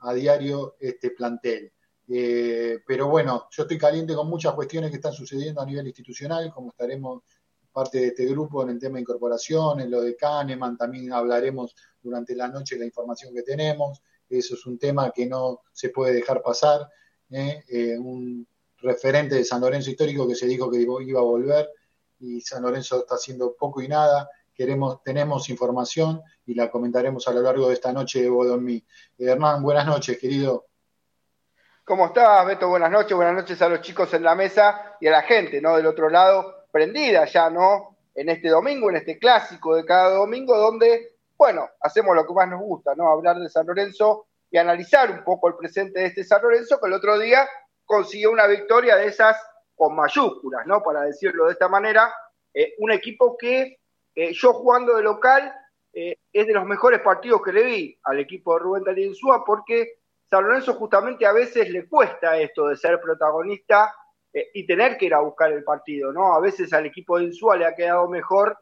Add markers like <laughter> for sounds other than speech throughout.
a diario este plantel. Eh, pero bueno, yo estoy caliente con muchas cuestiones que están sucediendo a nivel institucional, como estaremos parte de este grupo en el tema de incorporación, en lo de Kahneman, también hablaremos durante la noche la información que tenemos, eso es un tema que no se puede dejar pasar, ¿eh? Eh, un referente de San Lorenzo histórico que se dijo que iba a volver y San Lorenzo está haciendo poco y nada, tenemos información y la comentaremos a lo largo de esta noche de Bodomí. Hernán, buenas noches, querido. ¿Cómo estás, Beto? Buenas noches, buenas noches a los chicos en la mesa y a la gente, ¿no? Del otro lado, prendida ya, ¿no? En este domingo, en este clásico de cada domingo, donde, bueno, hacemos lo que más nos gusta, ¿no? Hablar de San Lorenzo y analizar un poco el presente de este San Lorenzo, que el otro día consiguió una victoria de esas con mayúsculas, ¿no? Para decirlo de esta manera, eh, un equipo que eh, yo jugando de local eh, es de los mejores partidos que le vi al equipo de Rubén Darío Insúa porque San Lorenzo justamente a veces le cuesta esto de ser protagonista eh, y tener que ir a buscar el partido, ¿no? A veces al equipo de Insúa le ha quedado mejor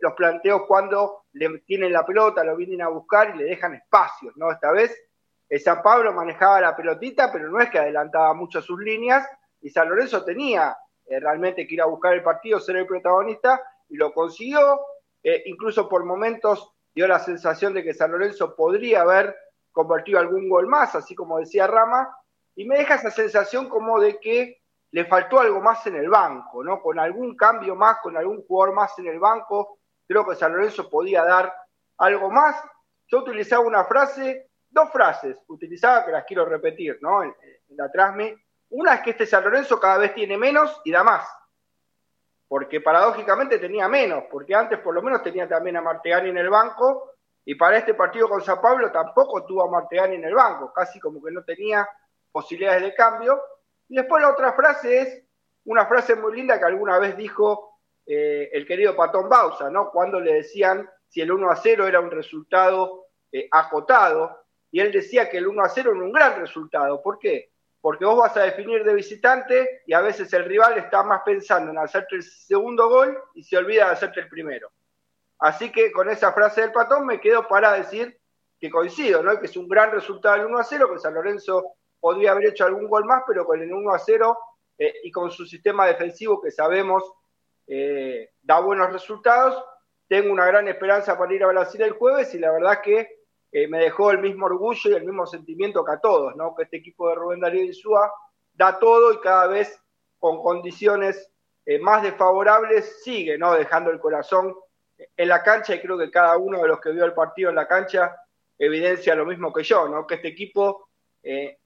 los planteos cuando le tienen la pelota, lo vienen a buscar y le dejan espacios, ¿no? Esta vez eh, San Pablo manejaba la pelotita, pero no es que adelantaba mucho sus líneas y San Lorenzo tenía realmente que ir a buscar el partido, ser el protagonista y lo consiguió, incluso por momentos dio la sensación de que San Lorenzo podría haber convertido algún gol más, así como decía Rama, y me deja esa sensación como de que le faltó algo más en el banco, ¿no? Con algún cambio más, con algún jugador más en el banco, creo que San Lorenzo podía dar algo más. Yo utilizaba una frase, dos frases utilizaba que las quiero repetir, ¿no? En, la trasme. Una es que este San Lorenzo cada vez tiene menos y da más. Porque paradójicamente tenía menos, porque antes por lo menos tenía también a Martegani en el banco y para este partido con San Pablo tampoco tuvo a Martegani en el banco, casi como que no tenía posibilidades de cambio. Y después la otra frase es una frase muy linda que alguna vez dijo eh, el querido Patón Bausa, ¿no? Cuando le decían si el 1 a 0 era un resultado eh, acotado, y él decía que el 1 a 0 era un gran resultado. ¿Por qué? Porque vos vas a definir de visitante y a veces el rival está más pensando en hacerte el segundo gol y se olvida de hacerte el primero. Así que con esa frase del patón me quedo para decir que coincido, ¿no? Que es un gran resultado el 1 a 0, que San Lorenzo podría haber hecho algún gol más, pero con el 1 a 0 eh, y con su sistema defensivo que sabemos eh, da buenos resultados, tengo una gran esperanza para ir a Brasil el jueves y la verdad que eh, me dejó el mismo orgullo y el mismo sentimiento que a todos, ¿no? Que este equipo de Rubén Darío Insúa da todo y cada vez con condiciones más desfavorables sigue, ¿no? Dejando el corazón en la cancha y creo que cada uno de los que vio el partido en la cancha evidencia lo mismo que yo, ¿no? Que este equipo, eh,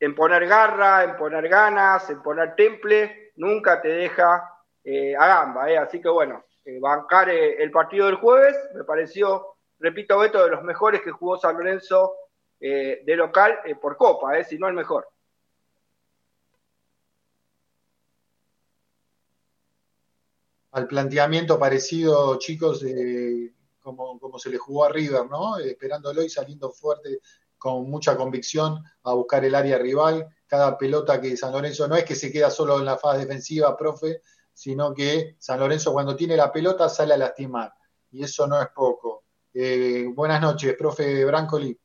en poner garra, en poner ganas, en poner temple, nunca te deja eh, a gamba, ¿eh? Así que bueno, bancar el partido del jueves me pareció, repito, Beto, de los mejores que jugó San Lorenzo de local por Copa, ¿eh? Si no el mejor. al planteamiento parecido, chicos, como, como, se le jugó a River, ¿no? Esperándolo y saliendo fuerte con mucha convicción a buscar el área rival. Cada pelota que San Lorenzo no es que se queda solo en la fase defensiva, profe, sino que San Lorenzo cuando tiene la pelota sale a lastimar. Y eso no es poco. Eh, buenas noches, profe Brancoli.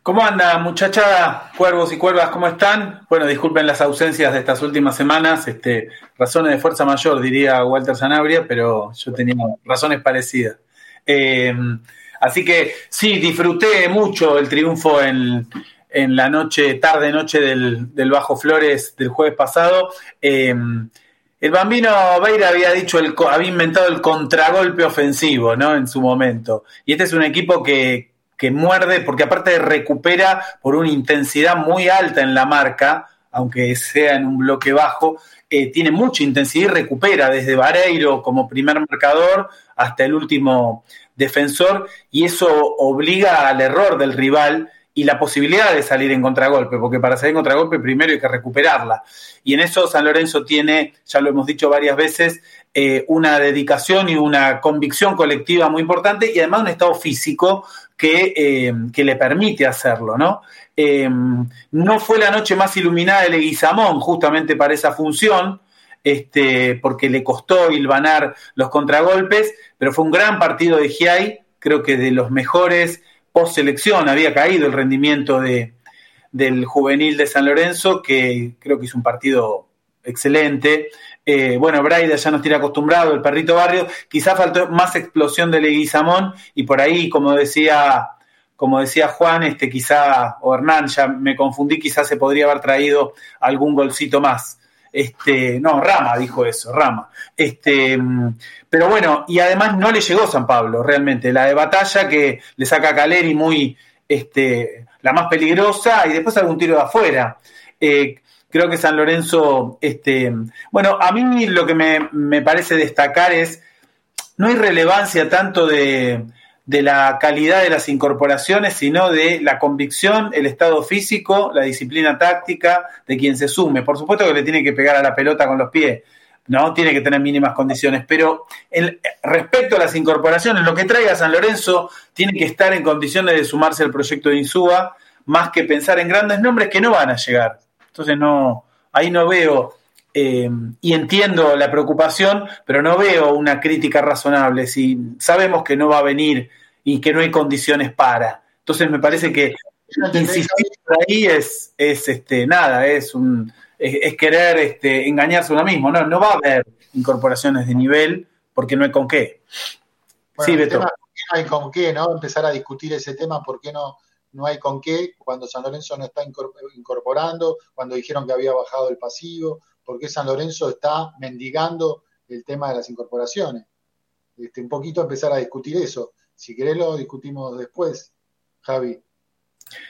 ¿Cómo anda, muchachada? Cuervos y cuervas, ¿cómo están? Bueno, disculpen las ausencias de estas últimas semanas, este, razones de fuerza mayor, diría Walter Sanabria, pero yo tenía razones parecidas. Eh, así que sí, disfruté mucho el triunfo en, la noche, tarde noche del, Bajo Flores del jueves pasado. Eh, el bambino Beira había dicho, el, había inventado el contragolpe ofensivo, ¿no? En su momento. Y este es un equipo que, que muerde, porque aparte recupera por una intensidad muy alta en la marca, aunque sea en un bloque bajo, eh, tiene mucha intensidad y recupera desde Vareiro como primer marcador hasta el último defensor, y eso obliga al error del rival y la posibilidad de salir en contragolpe, porque para salir en contragolpe primero hay que recuperarla. Y en eso San Lorenzo tiene, ya lo hemos dicho varias veces, eh, una dedicación y una convicción colectiva muy importante y además un estado físico eh, que, le permite hacerlo, ¿no? Eh, no fue la noche más iluminada de Leguizamón justamente para esa función, este, porque le costó hilvanar los contragolpes, pero fue un gran partido de Giai, creo que de los mejores post selección había caído el rendimiento de, del juvenil de San Lorenzo, que creo que hizo un partido excelente. Eh, bueno, Braida ya nos tiene acostumbrado, el perrito barrio, quizá faltó más explosión de Leguizamón y por ahí, como decía, como decía Juan, este, quizá, o Hernán, ya me confundí, quizás se podría haber traído algún golcito más. Este, no, Rama dijo eso, Rama. Este, pero bueno, y además no le llegó San Pablo, realmente. La de batalla que le saca a Caleri muy, este, la más peligrosa, y después algún tiro de afuera. Eh, creo que San Lorenzo, este, bueno, a mí lo que me, parece destacar es, no hay relevancia tanto de, de, la calidad de las incorporaciones, sino de la convicción, el estado físico, la disciplina táctica de quien se sume. Por supuesto que le tiene que pegar a la pelota con los pies, ¿no? Tiene que tener mínimas condiciones, pero respecto a las incorporaciones, lo que traiga San Lorenzo tiene que estar en condiciones de sumarse al proyecto de Insúa, más que pensar en grandes nombres que no van a llegar. Entonces no, ahí no veo, eh, y entiendo la preocupación, pero no veo una crítica razonable. Si sabemos que no va a venir y que no hay condiciones para. Entonces me parece que insistir ahí es, es este, nada, es un es, querer este, engañarse uno mismo. No, no va a haber incorporaciones de nivel porque no hay con qué. sí, Beto. no hay con qué, ¿no? Empezar a discutir ese tema, ¿por qué no? no hay con qué, cuando San Lorenzo no está incorporando, cuando dijeron que había bajado el pasivo, porque San Lorenzo está mendigando el tema de las incorporaciones. Este, un poquito empezar a discutir eso. Si querés lo discutimos después, Javi.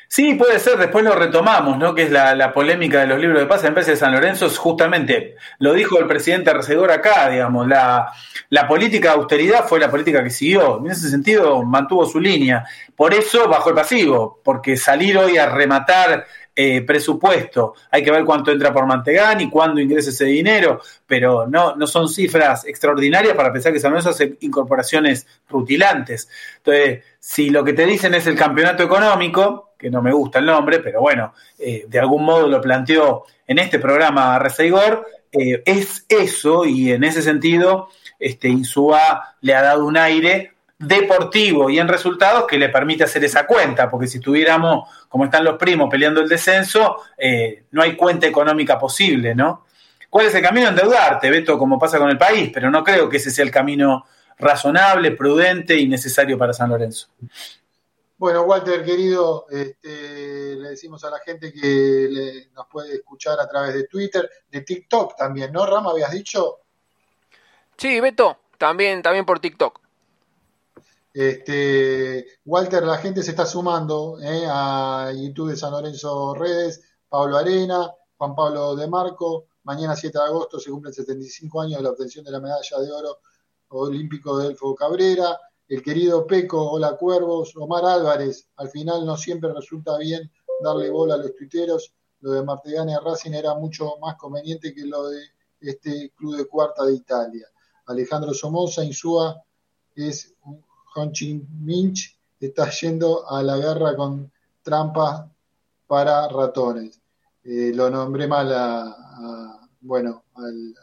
Sí, puede ser, después lo retomamos, ¿no? Que es la, polémica de los libros de paz en vez de San Lorenzo, es justamente, lo dijo el presidente Recedor acá, digamos, la, la política de austeridad fue la política que siguió. En ese sentido, mantuvo su línea. Por eso bajó el pasivo, porque salir hoy a rematar eh, presupuesto. Hay que ver cuánto entra por Mantegán y cuándo ingresa ese dinero, pero no, no son cifras extraordinarias para pensar que San Lorenzo hace incorporaciones rutilantes. Entonces, si lo que te dicen es el campeonato económico, que no me gusta el nombre, pero bueno, eh, de algún modo lo planteó en este programa Reseigor, eh, es eso y en ese sentido este, Insúa le ha dado un aire deportivo y en resultados que le permite hacer esa cuenta, porque si tuviéramos, como están los primos peleando el descenso, eh, no hay cuenta económica posible, ¿no? ¿Cuál es el camino? Endeudarte, Beto, como pasa con el país, pero no creo que ese sea el camino razonable, prudente y necesario para San Lorenzo. Bueno, Walter, querido, este, le decimos a la gente que nos puede escuchar a través de Twitter, de TikTok también, ¿no, Rama? ¿Habías dicho? Sí, Beto, también, también por TikTok. Este, Walter, la gente se está sumando eh, a YouTube de San Lorenzo Redes, Pablo Arena, Juan Pablo de Marco. Mañana 7 de agosto se cumplen 75 años de la obtención de la medalla de oro olímpico de Elfo Cabrera. El querido Peco, hola Cuervos, Omar Álvarez. Al final no siempre resulta bien darle bola a los tuiteros. Lo de Martegani a Racing era mucho más conveniente que lo de este club de cuarta de Italia. Alejandro Somoza, Insúa es un Honchi Minch está yendo a la guerra con trampas para ratones. Eh, lo nombré mal a, bueno, al,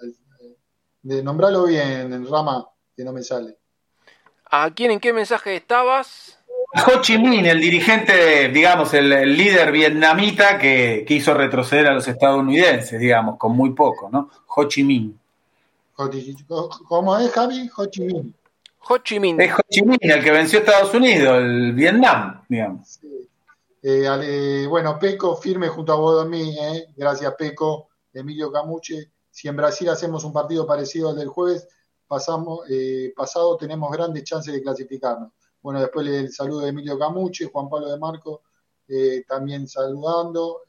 de nombrarlo bien, Rama, que no me sale. ¿A quién en qué mensaje estabas? Ho Chi Minh, el dirigente, digamos, el, líder vietnamita que, hizo retroceder a los estadounidenses, digamos, con muy poco, ¿no? Ho Chi Minh. ¿Cómo es, Javi? Ho Chi Minh. Ho Chi Minh. Es Ho Chi Minh el que venció a Estados Unidos, el Vietnam, digamos. Eh, bueno, Peco firme junto a Bodomí, eh. gracias Peco, Emilio Camuche. Si en Brasil hacemos un partido parecido al del jueves, pasamos, eh, pasado tenemos grandes chances de clasificarnos. Bueno, después el saludo de Emilio Camuche, Juan Pablo de Marco, también saludando.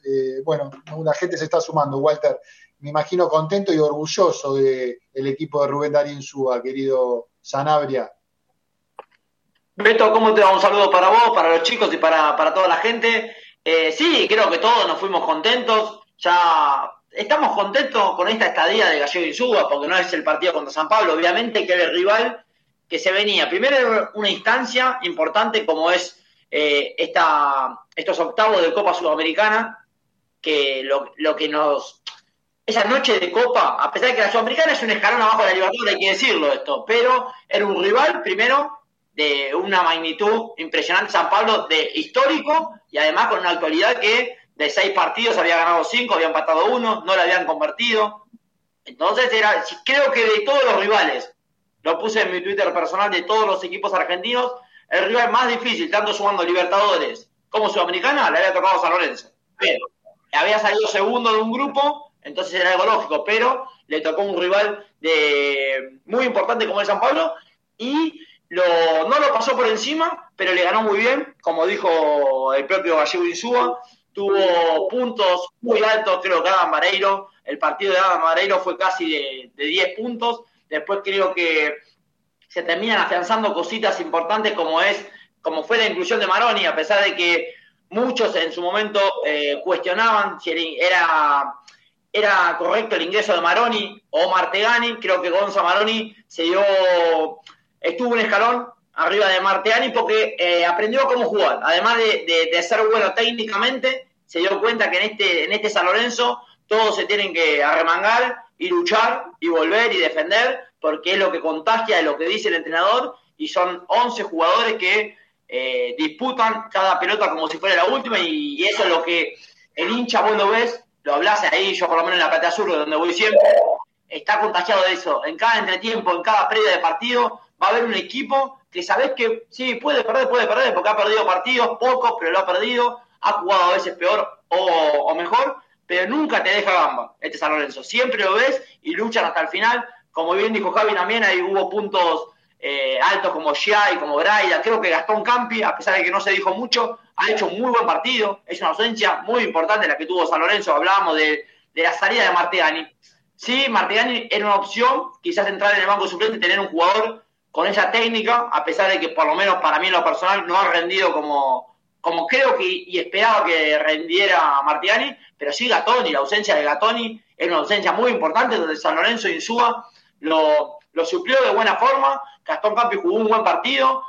bueno, la gente se está sumando, Walter. Me imagino contento y orgulloso del equipo de Rubén Darín Súa, querido Sanabria. Beto, ¿cómo te va? Un saludo para vos, para los chicos y para, toda la gente. Eh, sí, creo que todos nos fuimos contentos. Ya estamos contentos con esta estadía de Gallego y Suba, porque no es el partido contra San Pablo, obviamente que era el rival que se venía. Primero una instancia importante como es eh, esta, estos octavos de Copa Sudamericana, que lo, lo que nos esa noche de Copa, a pesar de que la Sudamericana es un escalón abajo de la Libertadores, hay que decirlo esto, pero era un rival, primero, de una magnitud impresionante San Pablo de histórico y además con una actualidad que de seis partidos había ganado cinco, había empatado uno, no lo habían convertido. Entonces era, creo que de todos los rivales, lo puse en mi Twitter personal, de todos los equipos argentinos, el rival más difícil, tanto sumando Libertadores como Sudamericana, le había tocado San Lorenzo. Pero había salido segundo de un grupo, entonces era algo lógico, pero le tocó un rival de muy importante como el San Pablo y lo, no lo pasó por encima, pero le ganó muy bien, como dijo el propio Gallego Insúa, tuvo puntos muy altos, creo que Adam Mareiro, el partido de Adam Mareiro fue casi de, de 10 puntos, después creo que se terminan afianzando cositas importantes como es, como fue la inclusión de Maroni, a pesar de que muchos en su momento eh, cuestionaban si era, era correcto el ingreso de Maroni o Martegani, creo que Gonza Maroni se dio estuvo un escalón arriba de Marteani porque eh, aprendió cómo jugar. Además de, ser bueno técnicamente, se dio cuenta que en este, en este San Lorenzo todos se tienen que arremangar y luchar y volver y defender, porque es lo que contagia, es lo que dice el entrenador, y son 11 jugadores que eh, disputan cada pelota como si fuera la última, y, eso es lo que el hincha, vos ves, lo hablas ahí, yo por lo menos en la platea sur, donde voy siempre, está contagiado de eso. En cada entretiempo, en cada previa de partido, va a haber un equipo que sabes que sí, puede perder, puede perder, porque ha perdido partidos, pocos, pero lo ha perdido, ha jugado a veces peor o, mejor, pero nunca te deja gamba este San Lorenzo. Siempre lo ves y luchan hasta el final. Como bien dijo Javi también, ahí hubo puntos eh, altos como y como Braida. Creo que Gastón Campi, a pesar de que no se dijo mucho, ha hecho un muy buen partido. Es una ausencia muy importante la que tuvo San Lorenzo. Hablábamos de, de la salida de Martegani. Sí, Martegani era una opción, quizás entrar en el banco suplente y tener un jugador con esa técnica, a pesar de que por lo menos para mí en lo personal no ha rendido como, como creo que y esperaba que rendiera Martiani, pero sí Gatoni, la ausencia de Gatoni es una ausencia muy importante donde San Lorenzo Insúa lo, lo suplió de buena forma, Gastón Campi jugó un buen partido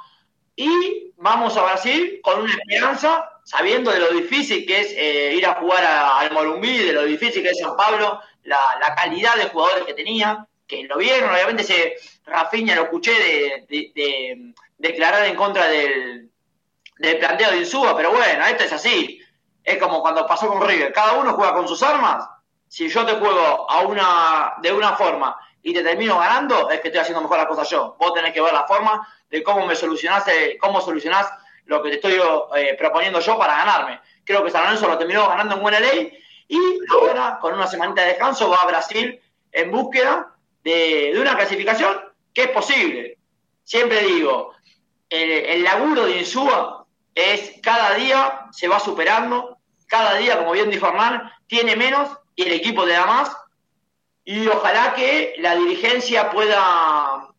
y vamos a Brasil con una esperanza, sabiendo de lo difícil que es eh, ir a jugar al Morumbí, de lo difícil que es San Pablo, la, la calidad de jugadores que tenía, que lo vieron, obviamente se Rafinha lo escuché de, declarar en contra del, del planteo de Insúa, pero bueno, esto es así. Es como cuando pasó con River, cada uno juega con sus armas. Si yo te juego a una, de una forma y te termino ganando, es que estoy haciendo mejor las cosas yo. Vos tenés que ver la forma de cómo me solucionás, eh, cómo solucionás lo que te estoy eh, proponiendo yo para ganarme. Creo que San Lorenzo lo terminó ganando en buena ley y ahora, con una semanita de descanso, va a Brasil en búsqueda de, una clasificación que es posible. Siempre digo, el, laburo de Insúa es cada día se va superando, cada día, como bien dijo Hernán, tiene menos y el equipo te da más. Y ojalá que la dirigencia pueda,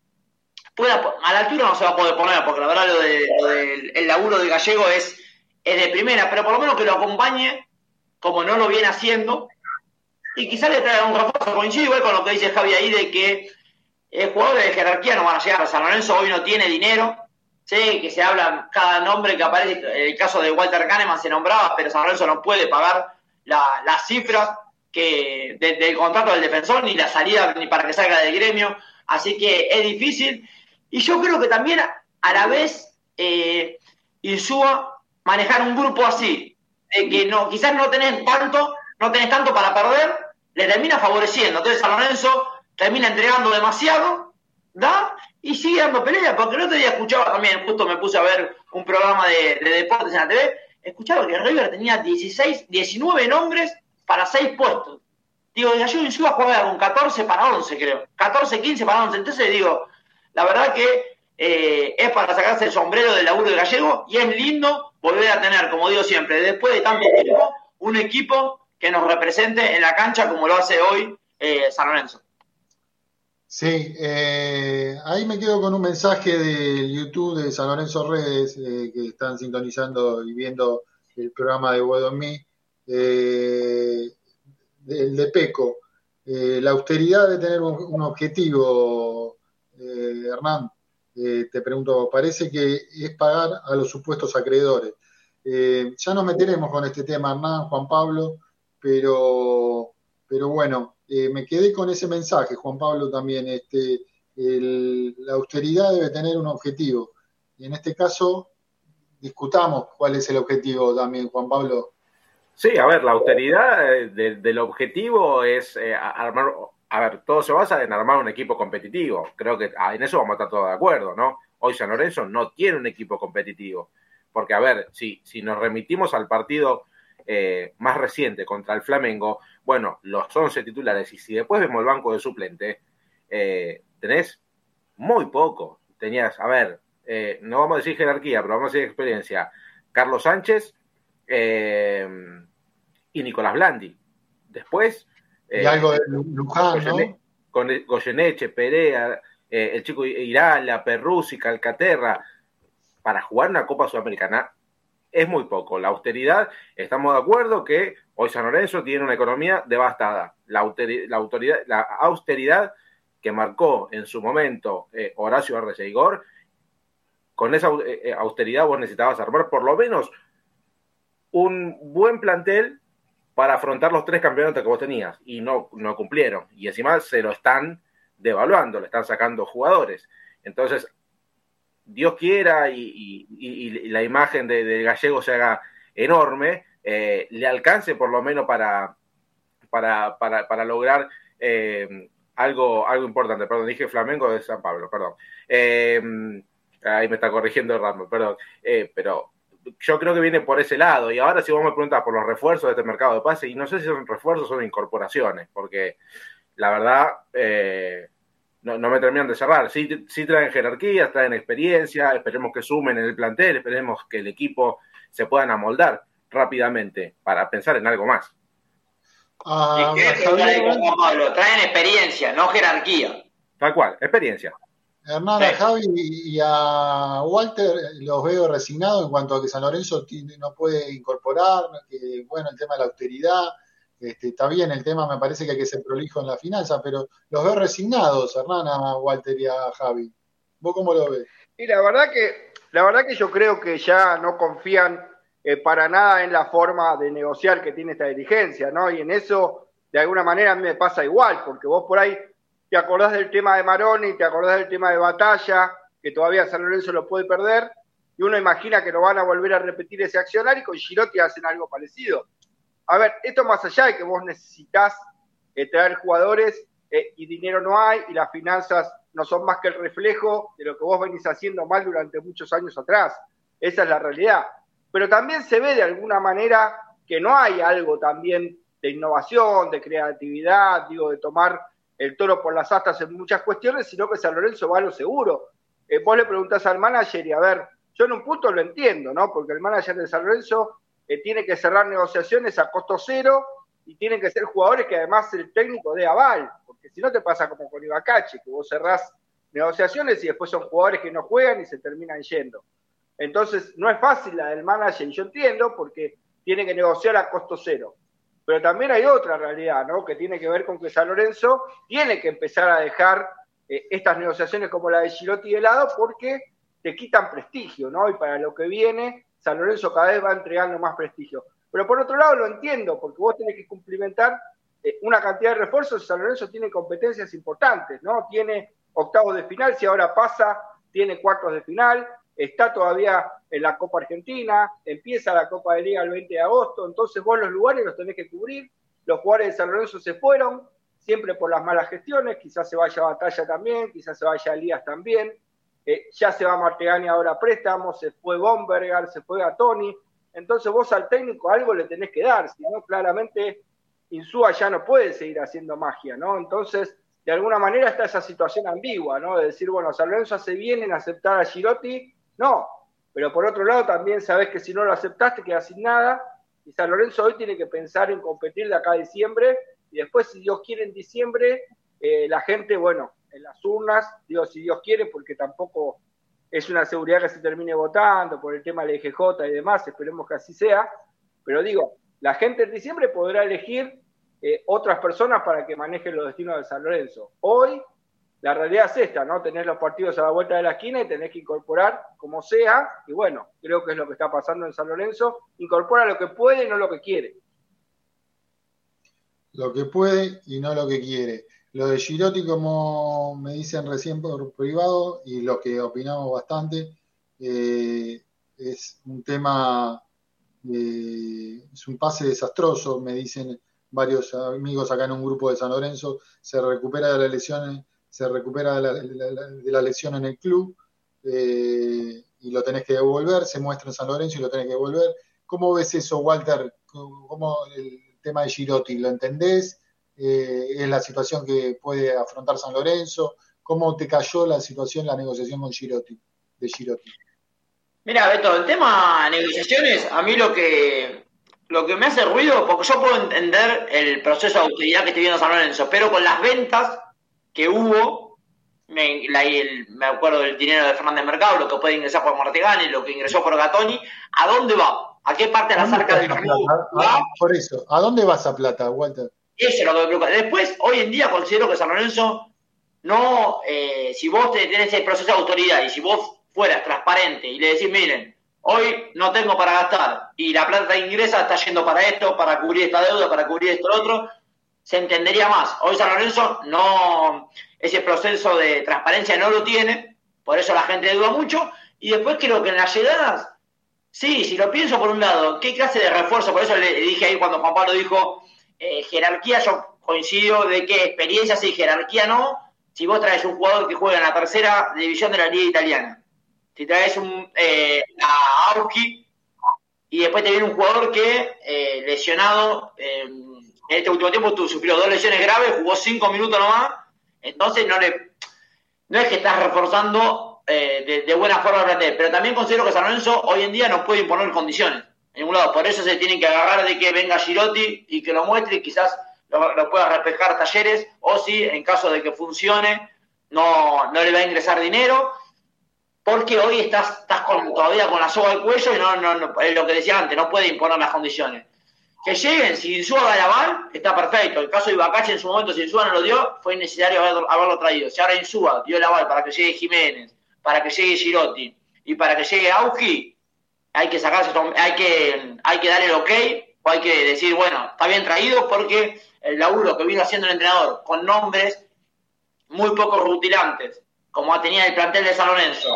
pueda, a la altura no se va a poder poner, porque la verdad lo, de, el laburo de Gallego es, es de primera, pero por lo menos que lo acompañe, como no lo viene haciendo, y quizás le traiga un refuerzo. Coincido igual con lo que dice Javi ahí de que eh, jugadores de jerarquía no van a llegar. San Lorenzo hoy no tiene dinero. Sé que se habla cada nombre que aparece. El caso de Walter Kahneman se nombraba, pero San Lorenzo no puede pagar las la cifras que del contrato del defensor, ni la salida ni para que salga del gremio. Así que es difícil. Y yo creo que también a la vez eh, Insúa manejar un grupo así, de que no, quizás no tenés tanto, no tenés tanto para perder, le termina favoreciendo. Entonces San Lorenzo termina entregando demasiado, ¿da? Y sigue dando pelea, porque el otro día escuchaba también, justo me puse a ver un programa de, deportes en la TV, escuchaba que River tenía 16, 19 nombres para 6 puestos. Digo, Gallego Insúa juega con 14 para 11, creo. 14, 15 para 11. Entonces digo, la verdad que eh, es para sacarse el sombrero del laburo de Gallego y es lindo volver a tener, como digo siempre, después de tanto tiempo, un equipo que nos represente en la cancha como lo hace hoy eh, San Lorenzo. Sí, eh, ahí me quedo con un mensaje del YouTube de San Lorenzo Redes que están sintonizando y viendo el programa de Guadomí, eh, el de Peco. la austeridad de tener un, objetivo, Hernán, te pregunto, parece que es pagar a los supuestos acreedores. ya nos meteremos con este tema, Hernán, Juan Pablo pero, pero bueno, eh, me quedé con ese mensaje, Juan Pablo también, este, la austeridad debe tener un objetivo. y en este caso discutamos cuál es el objetivo también, Juan Pablo. Sí, a ver, la austeridad eh, del objetivo es eh, armar, a ver, todo se basa en armar un equipo competitivo. Creo que ah, en eso vamos a estar todos de acuerdo, ¿no? Hoy San Lorenzo no tiene un equipo competitivo. Porque, a ver, si, si nos remitimos al partido eh, más reciente contra el Flamengo, bueno, los 11 titulares, y si después vemos el banco de suplente, tenés muy poco. Tenías, a ver, eh, no vamos a decir jerarquía, pero vamos a decir experiencia, Carlos Sánchez eh, y Nicolás Blandi. Después... y algo de eh, Luján, ¿no? Con Goyeneche, Perea, el chico Irala, Perruzzi, Calcaterra, para jugar una Copa Sudamericana es muy poco. La austeridad, estamos de acuerdo que hoy San Lorenzo tiene una economía devastada. La, la, autoridad, la austeridad que marcó en su momento Horacio Arreceigor con esa eh, eh, austeridad vos necesitabas armar por lo menos un buen plantel para afrontar los tres campeonatos que vos tenías y no, no cumplieron. Y encima se lo están devaluando, le están sacando jugadores. Entonces, Dios quiera y, la imagen de, Gallego se haga enorme, eh, le alcance por lo menos para, para, para, lograr algo, algo importante. Perdón, dije Flamengo de San Pablo, perdón. Ahí me está corrigiendo Ramón, perdón. Eh, pero yo creo que viene por ese lado. Y ahora si vos me preguntas por los refuerzos de este mercado de pase, y no sé si son refuerzos o son incorporaciones, porque la verdad eh, no, me terminan de cerrar. Sí, sí traen jerarquía, traen experiencia, esperemos que sumen en el plantel, esperemos que el equipo se puedan amoldar rápidamente para pensar en algo más. Ah, traen experiencia, no jerarquía. Tal cual, experiencia. Hernán, a Javi y a Walter los veo resignados en cuanto a que San Lorenzo no puede incorporar, que bueno, el tema de la austeridad, este, está bien, el tema me parece que hay que ser prolijo en la finanza, pero los veo resignados, Hernán, a Walter y a Javi. ¿Vos cómo lo ves? Y la verdad que, la verdad que yo creo que ya no confían eh, para nada en la forma de negociar que tiene esta dirigencia, ¿no? Y en eso, de alguna manera, a mí me pasa igual, porque vos por ahí te acordás del tema de Maroni, te acordás del tema de Batalla, que todavía San Lorenzo lo puede perder, y uno imagina que lo van a volver a repetir ese accionar y con Girotti hacen algo parecido. A ver, esto más allá de que vos necesitas eh, traer jugadores eh, y dinero no hay y las finanzas no son más que el reflejo de lo que vos venís haciendo mal durante muchos años atrás. Esa es la realidad. Pero también se ve de alguna manera que no hay algo también de innovación, de creatividad, digo, de tomar el toro por las astas en muchas cuestiones, sino que San Lorenzo va a lo seguro. Eh, vos le preguntás al manager y a ver, yo en un punto lo entiendo, ¿no? Porque el manager de San Lorenzo eh, tiene que cerrar negociaciones a costo cero y tienen que ser jugadores que además el técnico dé aval, porque si no te pasa como con Ibacache, que vos cerrás negociaciones y después son jugadores que no juegan y se terminan yendo. Entonces, no es fácil la del manager, yo entiendo, porque tiene que negociar a costo cero. Pero también hay otra realidad, ¿no? Que tiene que ver con que San Lorenzo tiene que empezar a dejar eh, estas negociaciones como la de Girotti de lado porque te quitan prestigio, ¿no? Y para lo que viene, San Lorenzo cada vez va entregando más prestigio. Pero por otro lado lo entiendo, porque vos tenés que cumplimentar eh, una cantidad de refuerzos. San Lorenzo tiene competencias importantes, ¿no? Tiene octavos de final, si ahora pasa, tiene cuartos de final, está todavía en la Copa Argentina, empieza la Copa de Liga el 20 de agosto, entonces vos los lugares los tenés que cubrir, los jugadores de San Lorenzo se fueron, siempre por las malas gestiones, quizás se vaya Batalla también, quizás se vaya Elías también, eh, ya se va Martegani ahora a préstamo, se fue Bombergar, se fue a Tony, entonces vos al técnico algo le tenés que dar, si no, claramente Insúa ya no puede seguir haciendo magia, ¿no? Entonces, de alguna manera está esa situación ambigua, ¿no? De decir, bueno, San Lorenzo hace bien en aceptar a Girotti, no, pero por otro lado también sabes que si no lo aceptaste quedas sin nada. Y San Lorenzo hoy tiene que pensar en competir de acá a diciembre. Y después si Dios quiere en diciembre eh, la gente, bueno, en las urnas, digo si Dios quiere porque tampoco es una seguridad que se termine votando por el tema del EGJ y demás, esperemos que así sea, pero digo, la gente en diciembre podrá elegir eh, otras personas para que manejen los destinos de San Lorenzo. Hoy la realidad es esta, ¿no? Tener los partidos a la vuelta de la esquina y tenés que incorporar como sea, y bueno, creo que es lo que está pasando en San Lorenzo, incorpora lo que puede y no lo que quiere. Lo que puede y no lo que quiere. Lo de Girotti, como me dicen recién por privado, y lo que opinamos bastante, eh, es un tema, eh, es un pase desastroso, me dicen varios amigos acá en un grupo de San Lorenzo, se recupera de la lesión, se recupera de la, lesión en el club eh, y lo tenés que devolver, se muestra en San Lorenzo y lo tenés que devolver. ¿Cómo ves eso, Walter? ¿Cómo el tema de Girotti? ¿Lo entendés? ¿Es la situación que puede afrontar San Lorenzo? ¿Cómo te cayó la situación, la negociación con Girotti, de Girotti? Mira, Beto, el tema negociaciones, a mí lo que lo que me hace ruido, porque yo puedo entender el proceso de autoridad que estoy viendo San Lorenzo, pero con las ventas que hubo, me, me acuerdo del dinero de Fernández Mercado, lo que puede ingresar por Martegani, lo que ingresó por Gatoni, ¿a dónde va? ¿A qué parte de la arcas del club va? Por eso, ¿a dónde va esa plata, Walter? Eso es lo que me preocupa. Después, hoy en día considero que San Lorenzo no, eh, si vos tenés ese proceso de autoridad y si vos fueras transparente y le decís, miren, hoy no tengo para gastar y la plata ingresa está yendo para esto, para cubrir esta deuda, para cubrir esto otro, se entendería más. Hoy San Lorenzo no, ese proceso de transparencia no lo tiene, por eso la gente duda mucho. Y después creo que en las llegadas, sí, si lo pienso por un lado, ¿qué clase de refuerzo? Por eso le dije ahí cuando Juan Pablo dijo eh, jerarquía, yo coincido de que experiencia sí, jerarquía no. Si vos traes un jugador que juega en la tercera división de la liga italiana, si traes un, eh, a Auski y después te viene un jugador que eh, lesionado en este último tiempo tú, sufrió dos lesiones graves, jugó cinco minutos nomás, entonces no le no es que estás reforzando eh, de, buena forma el pero también considero que San Lorenzo hoy en día no puede imponer condiciones en ningún lado, por eso se tienen que agarrar de que venga Girotti y que lo muestre y quizás lo, lo pueda reflejar talleres, o si en caso de que funcione no, no le va a ingresar dinero porque hoy estás, estás con, todavía con la soga al cuello y no, no, es lo que decía antes, no puede imponer las condiciones. Que lleguen, si Insúa da la aval, está perfecto. El caso de Ibacache en su momento, si Insúa no lo dio, fue innecesario haberlo, traído. Si ahora Insúa dio el aval para que llegue Jiménez, para que llegue Girotti y para que llegue Auski, hay que sacarse, hay que, hay que darle el ok o hay que decir, bueno, está bien traído porque el laburo que vino haciendo el entrenador con nombres muy poco rutilantes, como tenía el plantel de San Lorenzo.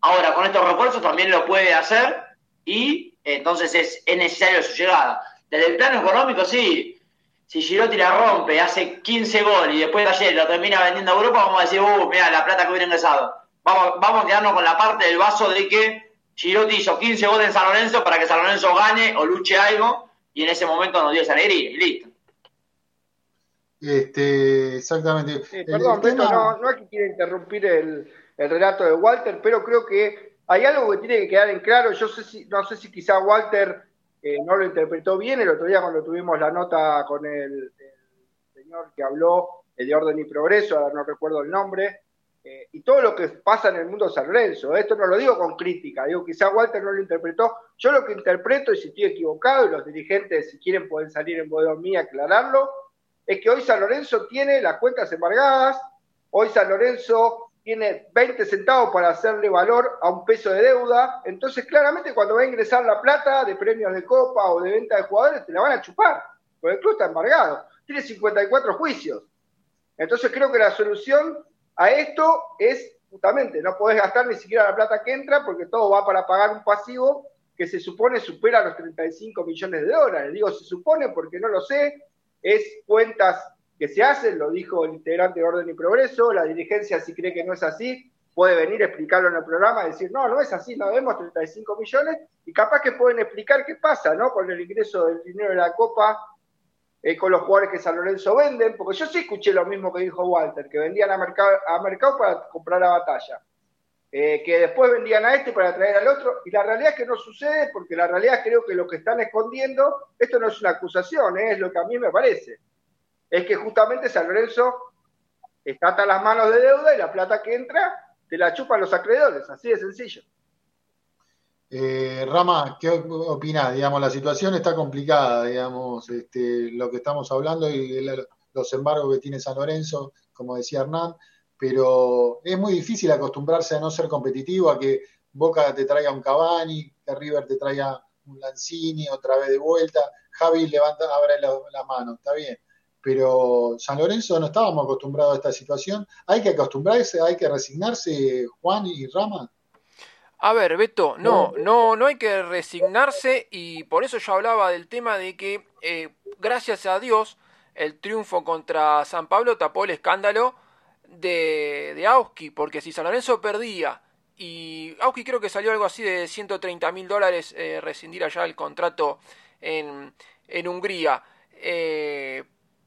Ahora, con estos refuerzos también lo puede hacer y entonces es, necesario su llegada. Desde el plano económico, sí. Si Girotti la rompe, hace 15 goles y después de ayer lo termina vendiendo a Europa, vamos a decir, uh, mira, la plata que hubiera ingresado. Vamos, vamos a quedarnos con la parte del vaso de que Girotti hizo 15 goles en San Lorenzo para que San Lorenzo gane o luche algo y en ese momento nos dio esa alegría y listo. Este, exactamente. perdón, no, no es que quiera interrumpir el, relato de Walter, pero creo que hay algo que tiene que quedar en claro. Yo sé si, no sé si quizá Walter eh, no lo interpretó bien el otro día cuando tuvimos la nota con el, señor que habló de orden y progreso, ahora no recuerdo el nombre, eh, y todo lo que pasa en el mundo San Lorenzo. Esto no lo digo con crítica, digo quizá Walter no lo interpretó. Yo lo que interpreto, y si estoy equivocado, y los dirigentes, si quieren, pueden salir en voz mía aclararlo, es que hoy San Lorenzo tiene las cuentas embargadas, hoy San Lorenzo tiene 20 centavos para hacerle valor a un peso de deuda, entonces claramente cuando va a ingresar la plata de premios de copa o de venta de jugadores, te la van a chupar, porque el club está embargado, tiene 54 juicios. Entonces creo que la solución a esto es justamente, no podés gastar ni siquiera la plata que entra porque todo va para pagar un pasivo que se supone supera los 35 millones de dólares. Digo, se supone porque no lo sé, es cuentas que se hacen, lo dijo el integrante de Orden y Progreso, la dirigencia si cree que no es así, puede venir a explicarlo en el programa y decir, no, no es así, no debemos 35 millones, y capaz que pueden explicar qué pasa, ¿no? Con el ingreso del dinero de la Copa, eh, con los jugadores que San Lorenzo venden, porque yo sí escuché lo mismo que dijo Walter, que vendían a mercado, a mercado para comprar la batalla. Eh, que después vendían a este para traer al otro, y la realidad es que no sucede, porque la realidad creo que lo que están escondiendo, esto no es una acusación, eh, es lo que a mí me parece, es que justamente San Lorenzo está a las manos de deuda y la plata que entra te la chupan los acreedores, así de sencillo. Eh, Rama, ¿qué opinas? Digamos, la situación está complicada, digamos, este, lo que estamos hablando y los embargos que tiene San Lorenzo, como decía Hernán, pero es muy difícil acostumbrarse a no ser competitivo, a que Boca te traiga un Cavani, que River te traiga un Lanzini otra vez de vuelta, Javi levanta, abre la, mano, está bien. Pero San Lorenzo no estábamos acostumbrados a esta situación. Hay que acostumbrarse, hay que resignarse, Juan y Rama. A ver, Beto, no, no, no hay que resignarse y por eso yo hablaba del tema de que, eh, gracias a Dios, el triunfo contra San Pablo tapó el escándalo de, de Auski, porque si San Lorenzo perdía y Auski creo que salió algo así de 130 mil dólares eh, rescindir allá el contrato en, en Hungría, eh,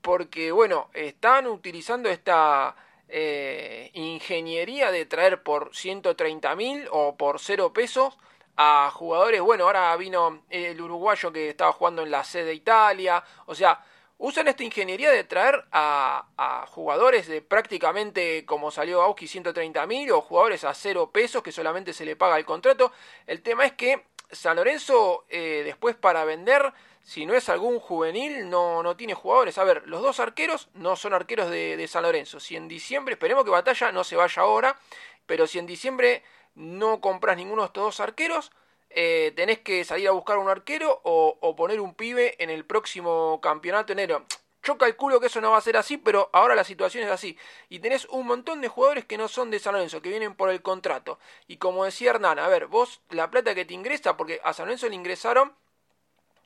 porque bueno, están utilizando esta eh, ingeniería de traer por 130 mil o por cero pesos a jugadores, bueno, ahora vino el uruguayo que estaba jugando en la sede de Italia, o sea, usan esta ingeniería de traer a, a jugadores de prácticamente como salió Auski 130 mil o jugadores a cero pesos que solamente se le paga el contrato. El tema es que San Lorenzo eh, después para vender si no es algún juvenil, no, no tiene jugadores. A ver, los dos arqueros no son arqueros de, San Lorenzo. Si en diciembre, esperemos que Batalla no se vaya ahora, pero si en diciembre no compras ninguno de estos dos arqueros, eh, tenés que salir a buscar un arquero o, poner un pibe en el próximo campeonato enero. Yo calculo que eso no va a ser así, pero ahora la situación es así. Y tenés un montón de jugadores que no son de San Lorenzo, que vienen por el contrato. Y como decía Hernán, a ver, vos la plata que te ingresa, porque a San Lorenzo le ingresaron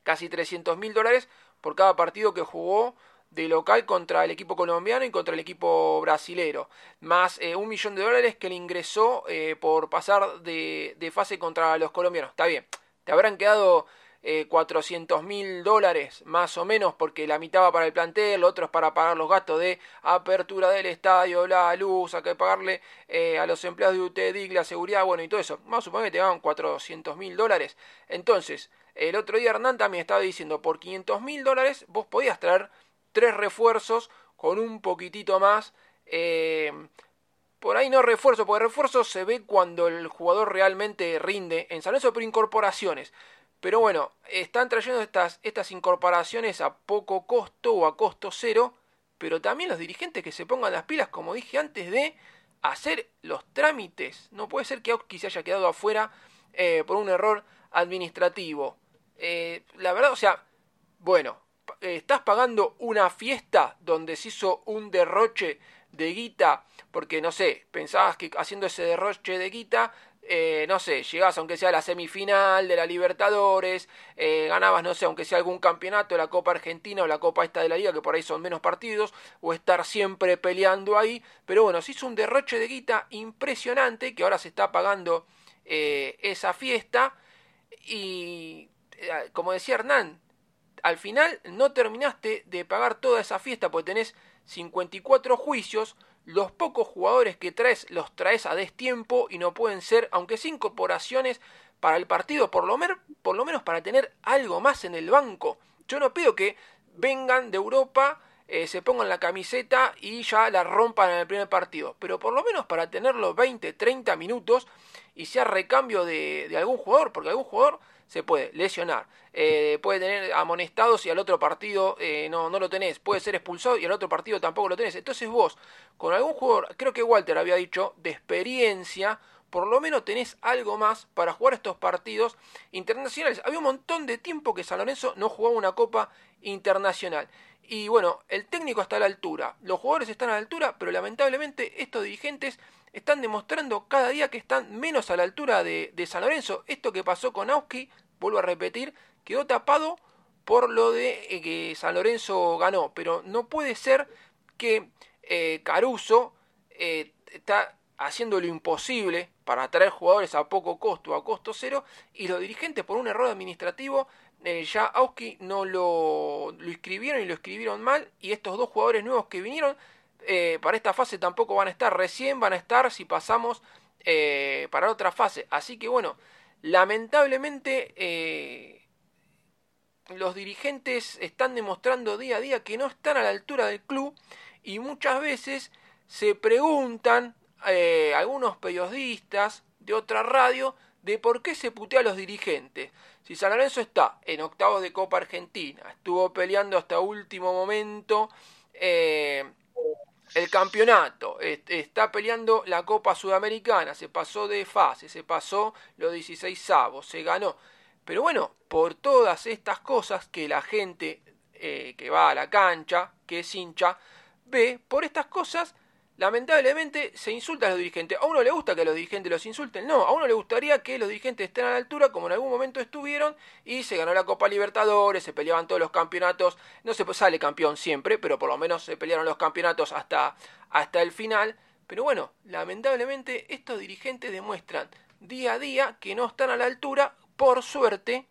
casi 300 mil dólares por cada partido que jugó de local contra el equipo colombiano y contra el equipo brasilero, más eh, un millón de dólares que le ingresó eh, por pasar de, fase contra los colombianos. Está bien, te habrán quedado eh, 400 mil dólares más o menos porque la mitad va para el plantel, lo otro es para pagar los gastos de apertura del estadio, la luz, hay que pagarle eh, a los empleados de UTEDIC, la seguridad, bueno y todo eso. Vamos a suponer que te van 400 mil dólares. Entonces, el otro día Hernán también estaba diciendo, por 500 mil dólares vos podías traer tres refuerzos con un poquitito más. Eh, por ahí no refuerzo, porque refuerzo se ve cuando el jugador realmente rinde en San Lorenzo, pero incorporaciones. Pero bueno, están trayendo estas, estas incorporaciones a poco costo o a costo cero, pero también los dirigentes que se pongan las pilas, como dije antes, de hacer los trámites. No puede ser que Auski se haya quedado afuera eh, por un error administrativo. Eh, la verdad, o sea, bueno, eh, estás pagando una fiesta donde se hizo un derroche de guita, porque no sé, pensabas que haciendo ese derroche de guita, eh, no sé, llegabas aunque sea a la semifinal de la Libertadores, ganabas, no sé, aunque sea algún campeonato, la Copa Argentina o la Copa esta de la Liga, que por ahí son menos partidos, o estar siempre peleando ahí, pero bueno, se hizo un derroche de guita impresionante, que ahora se está pagando esa fiesta, y como decía Hernán, al final no terminaste de pagar toda esa fiesta porque tenés 54 juicios, los pocos jugadores que traes los traes a destiempo y no pueden ser, aunque sea incorporaciones para el partido, por lo, por lo menos para tener algo más en el banco. Yo no pido que vengan de Europa, eh, se pongan la camiseta y ya la rompan en el primer partido, pero por lo menos para tenerlo 20, 30 minutos y sea recambio de, algún jugador, porque algún jugador se puede lesionar, eh, puede tener amonestados y al otro partido eh, no, no lo tenés, puede ser expulsado y al otro partido tampoco lo tenés. Entonces vos, con algún jugador, creo que Walter había dicho, de experiencia, por lo menos tenés algo más para jugar estos partidos internacionales. Había un montón de tiempo que San Lorenzo no jugaba una copa internacional. Y bueno, el técnico está a la altura, los jugadores están a la altura, pero lamentablemente estos dirigentes están demostrando cada día que están menos a la altura de, San Lorenzo. Esto que pasó con Auski vuelvo a repetir, quedó tapado por lo de eh, que San Lorenzo ganó, pero no puede ser que eh, Caruso eh, está haciendo lo imposible para atraer jugadores a poco costo, a costo cero, y los dirigentes por un error administrativo ya Auski no lo, lo inscribieron y lo escribieron mal, y estos dos jugadores nuevos que vinieron para esta fase tampoco van a estar, recién van a estar si pasamos para otra fase, así que bueno, lamentablemente eh, los dirigentes están demostrando día a día que no están a la altura del club y muchas veces se preguntan eh, algunos periodistas de otra radio de por qué se putea a los dirigentes. Si San Lorenzo está en octavos de Copa Argentina, estuvo peleando hasta último momento eh, el campeonato, está peleando la Copa Sudamericana, se pasó de fase, se pasó los 16 avos, se ganó. Pero bueno, por todas estas cosas que la gente eh, que va a la cancha, que es hincha, ve, por estas cosas lamentablemente se insulta a los dirigentes. ¿A uno le gusta que los dirigentes los insulten? No, a uno le gustaría que los dirigentes estén a la altura como en algún momento estuvieron y se ganó la Copa Libertadores, se peleaban todos los campeonatos. No se sale campeón siempre, pero por lo menos se pelearon los campeonatos hasta, hasta el final. Pero bueno, lamentablemente estos dirigentes demuestran día a día que no están a la altura. Por suerte,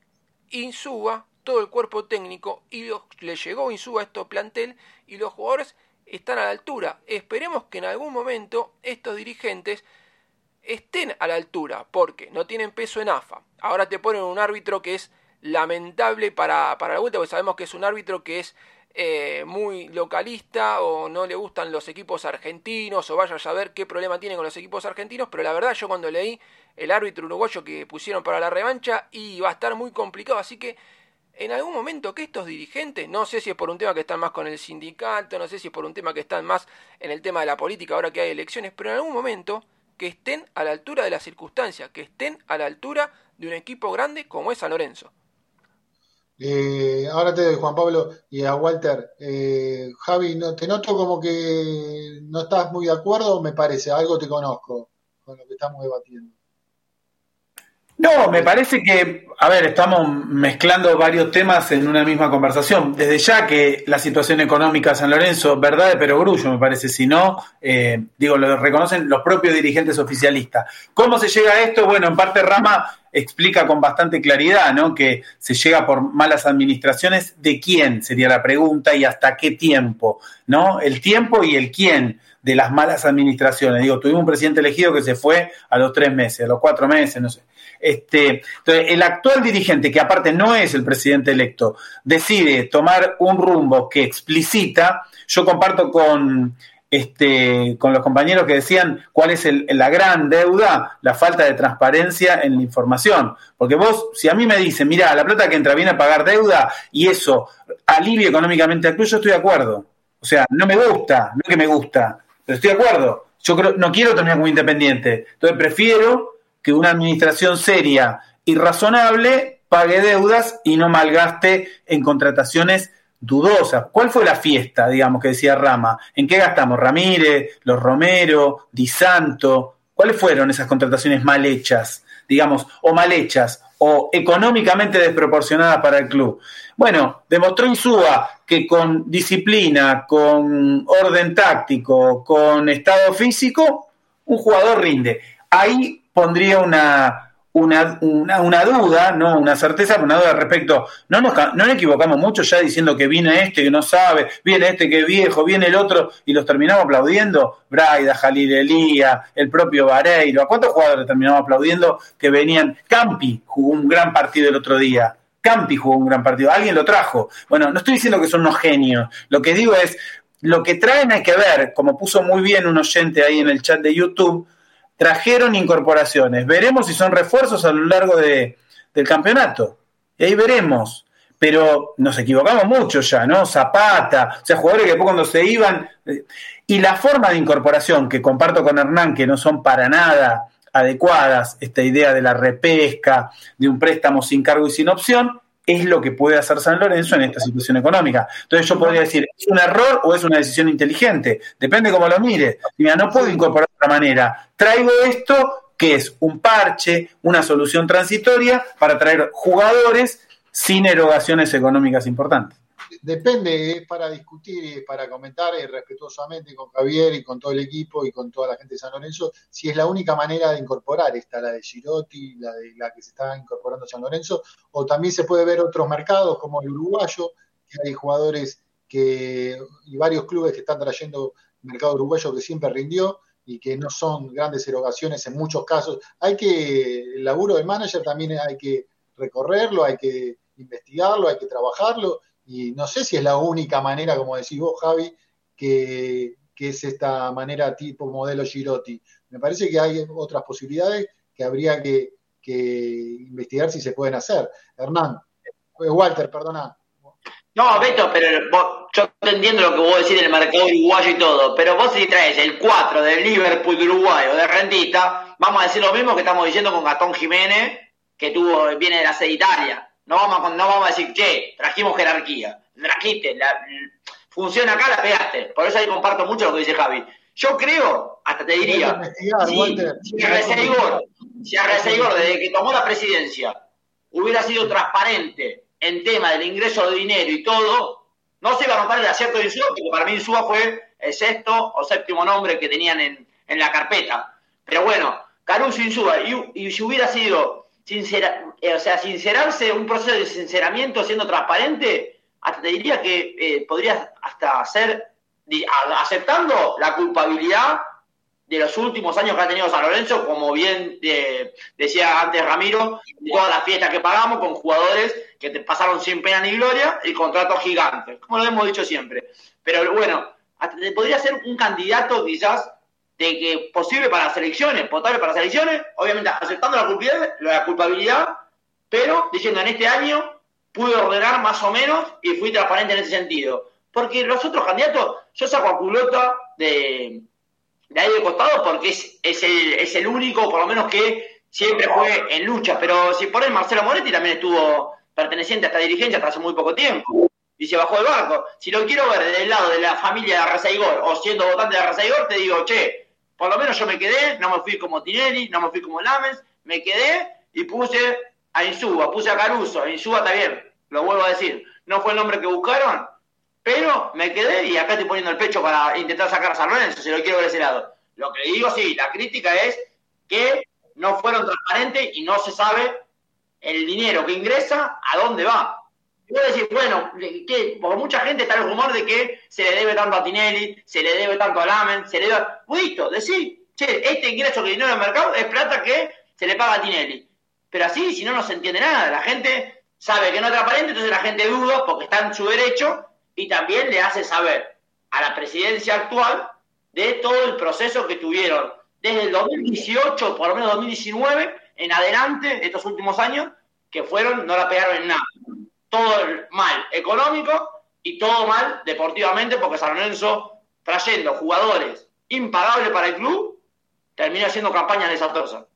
Insúa, todo el cuerpo técnico, y le llegó Insúa a esto plantel y los jugadores están a la altura. Esperemos que en algún momento estos dirigentes estén a la altura, porque no tienen peso en AFA. Ahora te ponen un árbitro que es lamentable para, para la vuelta, porque sabemos que es un árbitro que es eh, muy localista o no le gustan los equipos argentinos o vaya a saber qué problema tiene con los equipos argentinos, pero la verdad yo cuando leí el árbitro uruguayo que pusieron para la revancha y va a estar muy complicado, así que en algún momento que estos dirigentes, no sé si es por un tema que están más con el sindicato, no sé si es por un tema que están más en el tema de la política ahora que hay elecciones, pero en algún momento que estén a la altura de las circunstancias, que estén a la altura de un equipo grande como es San Lorenzo. Eh, ahora te doy, Juan Pablo, y a Walter. Eh, Javi, no, te noto como que no estás muy de acuerdo, me parece, algo te conozco con lo que estamos debatiendo. No, me parece que, a ver, estamos mezclando varios temas en una misma conversación. Desde ya que la situación económica de San Lorenzo, verdad de perogrullo, me parece, si no, eh, digo, lo reconocen los propios dirigentes oficialistas. ¿Cómo se llega a esto? Bueno, en parte Rama explica con bastante claridad, ¿no? Que se llega por malas administraciones. ¿De quién? Sería la pregunta y hasta qué tiempo, ¿no? El tiempo y el quién de las malas administraciones. Digo, tuvimos un presidente elegido que se fue a los tres meses, a los cuatro meses, no sé. Este, entonces, el actual dirigente, que aparte no es el presidente electo, decide tomar un rumbo que explicita, yo comparto con, este, con los compañeros que decían cuál es la gran deuda, la falta de transparencia en la información. Porque vos, si a mí me dicen, mira, la plata que entra viene a pagar deuda y eso alivia económicamente al club, yo estoy de acuerdo. O sea, no me gusta, no es que me gusta, pero estoy de acuerdo. Yo creo, no quiero terminar como independiente. Entonces prefiero que una administración seria y razonable pague deudas y no malgaste en contrataciones dudosas. ¿Cuál fue la fiesta, digamos, que decía Rama? ¿En qué gastamos? Ramírez, los Romero, Di Santo. ¿Cuáles fueron esas contrataciones mal hechas, digamos, o mal hechas, o económicamente desproporcionadas para el club? Bueno, demostró Insúa que con disciplina, con orden táctico, con estado físico, un jugador rinde. Ahí pondría una, una, una, duda, no una certeza, una duda respecto. No nos, no nos equivocamos mucho ya diciendo que viene este que no sabe, viene este que es viejo, viene el otro y los terminamos aplaudiendo. Braida, Jalil Elía, el propio Vareiro. ¿A cuántos jugadores terminamos aplaudiendo que venían? Campi jugó un gran partido el otro día. Campi jugó un gran partido. Alguien lo trajo. Bueno, no estoy diciendo que son unos genios. Lo que digo es, lo que traen hay que ver, como puso muy bien un oyente ahí en el chat de YouTube, trajeron incorporaciones. Veremos si son refuerzos a lo largo de, del campeonato. Y ahí veremos. Pero nos equivocamos mucho ya, ¿no? Zapata, o sea, jugadores que después cuando se iban. Eh, y la forma de incorporación que comparto con Hernán, que no son para nada adecuadas, esta idea de la repesca, de un préstamo sin cargo y sin opción, es lo que puede hacer San Lorenzo en esta situación económica. Entonces yo podría decir, ¿es un error o es una decisión inteligente? Depende cómo lo mire. Mira, no puedo incorporar de otra manera. Traigo esto que es un parche, una solución transitoria para traer jugadores sin erogaciones económicas importantes depende, es para discutir y para comentar eh, respetuosamente con Javier y con todo el equipo y con toda la gente de San Lorenzo, si es la única manera de incorporar esta, la de Girotti, la de la que se está incorporando San Lorenzo, o también se puede ver otros mercados como el uruguayo, que hay jugadores que, y varios clubes que están trayendo mercado uruguayo que siempre rindió y que no son grandes erogaciones en muchos casos. Hay que, el laburo del manager también hay que recorrerlo, hay que investigarlo, hay que trabajarlo y no sé si es la única manera, como decís vos, Javi, que, es esta manera tipo modelo Girotti. Me parece que hay otras posibilidades que habría que, investigar si se pueden hacer. Hernán, eh, Walter, perdona. No, Beto, pero yo te entiendo lo que vos decís del mercado uruguayo y todo, pero vos si traes el 4 del Liverpool de Uruguay o de Rentista, vamos a decir lo mismo que estamos diciendo con Gastón Jiménez, que tuvo viene de la sede Italia. No vamos, a, no vamos a decir, che, trajimos jerarquía. Trajiste, la, funciona acá, la pegaste. Por eso ahí comparto mucho lo que dice Javi. Yo creo, hasta te diría, si, si, Arreceigor, si desde que tomó la presidencia hubiera sido transparente en tema del ingreso de dinero y todo, no se iba a notar el acierto de Insúa, porque para mí Insúa fue el sexto o séptimo nombre que tenían en, en la carpeta. Pero bueno, Caruso Insúa, y, y si hubiera sido sincera, eh, o sea, sincerarse, un proceso de sinceramiento siendo transparente, hasta te diría que eh, podría hasta ser aceptando la culpabilidad de los últimos años que ha tenido San Lorenzo, como bien eh, decía antes Ramiro, todas las fiestas que pagamos con jugadores que te pasaron sin pena ni gloria y contratos gigantes, como lo hemos dicho siempre. Pero bueno, hasta te podría ser un candidato quizás de que posible para las elecciones, potable para las elecciones, obviamente aceptando la culpabilidad, la culpabilidad, pero diciendo en este año pude ordenar más o menos y fui transparente en ese sentido. Porque los otros candidatos, yo saco a culota de, de ahí de costado porque es, es, el, es el único, por lo menos que siempre fue en lucha. Pero si por él Marcelo Moretti también estuvo perteneciente a esta dirigencia hasta hace muy poco tiempo y se bajó del barco. Si lo quiero ver desde el lado de la familia de Arrasaigor o siendo votante de Arrasaigor, te digo, che, por lo menos yo me quedé, no me fui como Tinelli, no me fui como Lames, me quedé y puse a Insúa, puse a Caruso, Insúa está bien, lo vuelvo a decir, no fue el nombre que buscaron, pero me quedé y acá estoy poniendo el pecho para intentar sacar a San Lorenzo, si lo quiero ver ese lado. Lo que digo, sí, la crítica es que no fueron transparentes y no se sabe el dinero que ingresa a dónde va. A decir, bueno, que por mucha gente está el rumor de que se le debe tanto a Tinelli, se le debe tanto a Lamen, se le debe. Listo, decir, che, este ingreso que dinero en el mercado es plata que se le paga a Tinelli. Pero así, si no, no se entiende nada. La gente sabe que no es transparente, entonces la gente duda porque está en su derecho y también le hace saber a la presidencia actual de todo el proceso que tuvieron desde el 2018, por lo menos 2019, en adelante, estos últimos años, que fueron, no la pegaron en nada. Todo mal económico y todo mal deportivamente, porque San Lorenzo, trayendo jugadores impagables para el club, termina haciendo campañas desastrosas.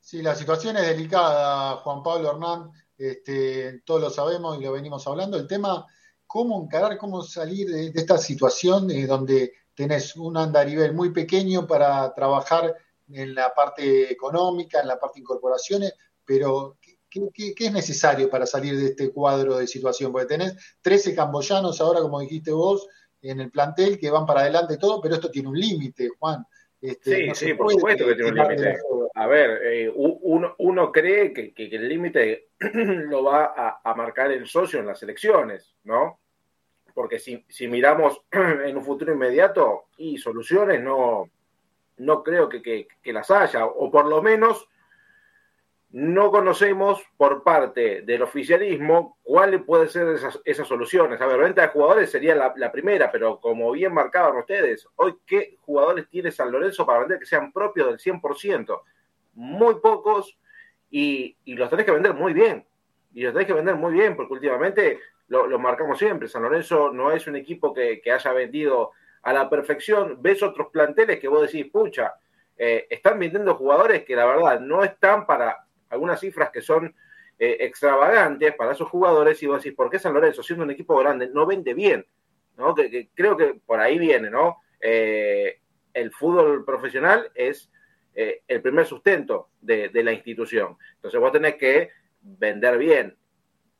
Sí, la situación es delicada, Juan Pablo Hernán, este, todos lo sabemos y lo venimos hablando. El tema cómo encarar, cómo salir de, esta situación eh, donde tenés un andarivel muy pequeño para trabajar en la parte económica, en la parte de incorporaciones, pero ¿qué, es necesario para salir de este cuadro de situación? Porque tenés 13 camboyanos ahora, como dijiste vos, en el plantel que van para adelante todo, pero esto tiene un límite, Juan. Este, sí, sí, por supuesto que tiene un límite. A ver, eh, uno, cree que, el límite <clears throat> lo va a, marcar el socio en las elecciones, ¿no? porque si, miramos <clears throat> en un futuro inmediato y soluciones, no, no creo que, las haya, o por lo menos no conocemos por parte del oficialismo cuáles pueden ser esas, soluciones. A ver, venta de jugadores sería la, primera, pero como bien marcaban ustedes, hoy qué jugadores tiene San Lorenzo para vender que sean propios del 100%? Muy pocos y, y los tenés que vender muy bien. Y los tenés que vender muy bien, porque últimamente lo, marcamos siempre. San Lorenzo no es un equipo que, haya vendido a la perfección. Ves otros planteles que vos decís, pucha, eh, están vendiendo jugadores que la verdad no están para algunas cifras que son eh, extravagantes para esos jugadores y vos decís, ¿por qué San Lorenzo, siendo un equipo grande, no vende bien? ¿no? Creo que por ahí viene, ¿no? Eh, el fútbol profesional es el primer sustento de, la institución. Entonces vos tenés que vender bien,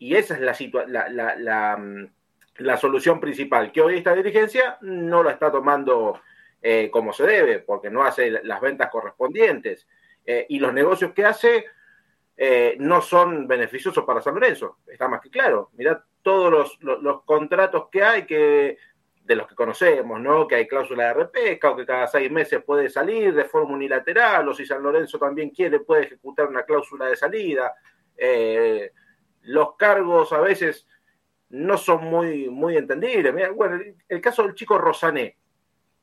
y esa es la, mm, la, solución principal, que hoy esta dirigencia no la está tomando eh, como se debe, porque no hace las ventas correspondientes. Eh, y los negocios que hace eh, no son beneficiosos para San Lorenzo, está más que claro. Mirá todos los, contratos que hay que de los que conocemos, ¿no? Que hay cláusula de repesca o que cada seis meses puede salir de forma unilateral, o si San Lorenzo también quiere, puede ejecutar una cláusula de salida. Eh, los cargos a veces no son muy, muy entendibles. bueno, el caso del chico Rosané.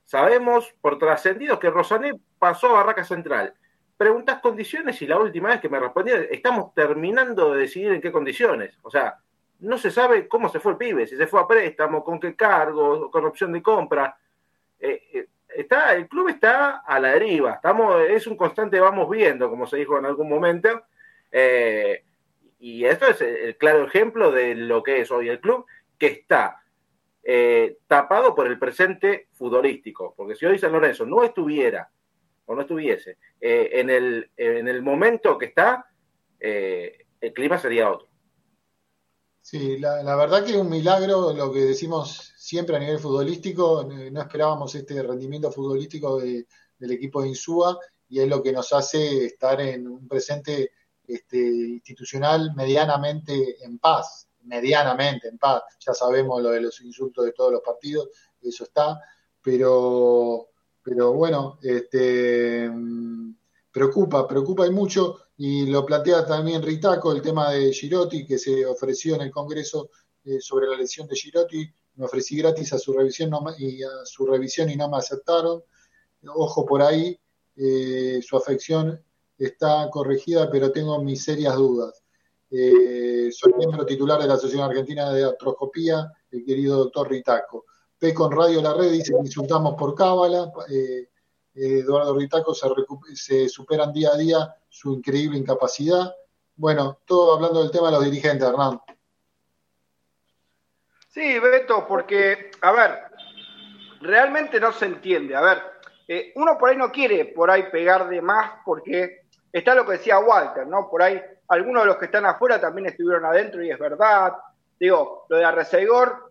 Sabemos por trascendidos que Rosané pasó a Barraca Central. Preguntas condiciones y la última vez que me respondieron, estamos terminando de decidir en qué condiciones. O sea, no se sabe cómo se fue el pibe, si se fue a préstamo, con qué cargo, con opción de compra. Eh, eh, está, el club está a la deriva, estamos, es un constante vamos viendo, como se dijo en algún momento. Eh, y esto es el claro ejemplo de lo que es hoy el club, que está tapado por el presente futbolístico. Porque si hoy San Lorenzo no estuviera o no estuviese eh, en, el, en el momento que está, eh, el clima sería otro. Sí, la, verdad que es un milagro lo que decimos siempre a nivel futbolístico. No esperábamos este rendimiento futbolístico del equipo de Insúa y es lo que nos hace estar en un presente este, institucional medianamente en paz, medianamente en paz. Ya sabemos lo de los insultos de todos los partidos, eso está, pero, pero bueno, este, preocupa, preocupa y mucho, y lo plantea también Ritaco, el tema de Girotti, que se ofreció en el Congreso eh, sobre la lesión de Girotti, me ofrecí gratis a su revisión y a su revisión y no me aceptaron. Ojo por ahí, eh, su afección está corregida, pero tengo mis serias dudas. Eh, soy miembro titular de la Asociación Argentina de Artroscopía, el querido doctor Ritaco. P con Radio La Red dice que insultamos por cábala. Eh, Eduardo Ritaco se, se superan día a día su increíble incapacidad. Bueno, todo hablando del tema de los dirigentes, Hernán. Sí, Beto, porque, a ver, realmente no se entiende. A ver, eh, uno por ahí no quiere por ahí pegar de más porque está lo que decía Walter, ¿no? Por ahí algunos de los que están afuera también estuvieron adentro y es verdad. Digo, lo de Arrecegor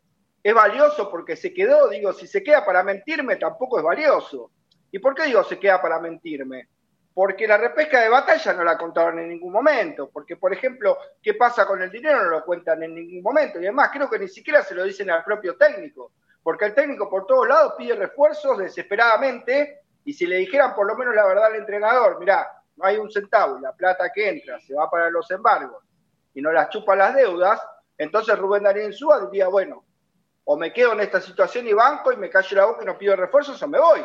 es valioso porque se quedó, digo, si se queda para mentirme tampoco es valioso. ¿Y por qué digo se queda para mentirme? Porque la repesca de batalla no la contaron en ningún momento, porque por ejemplo, ¿qué pasa con el dinero? No lo cuentan en ningún momento. Y además creo que ni siquiera se lo dicen al propio técnico porque el técnico por todos lados pide refuerzos desesperadamente y si le dijeran por lo menos la verdad al entrenador, mirá, no hay un centavo la plata que entra se va para los embargos y no las chupa las deudas, entonces Rubén Darío Insúa diría, bueno, o me quedo en esta situación y banco y me callo la boca y no pido refuerzos o me voy.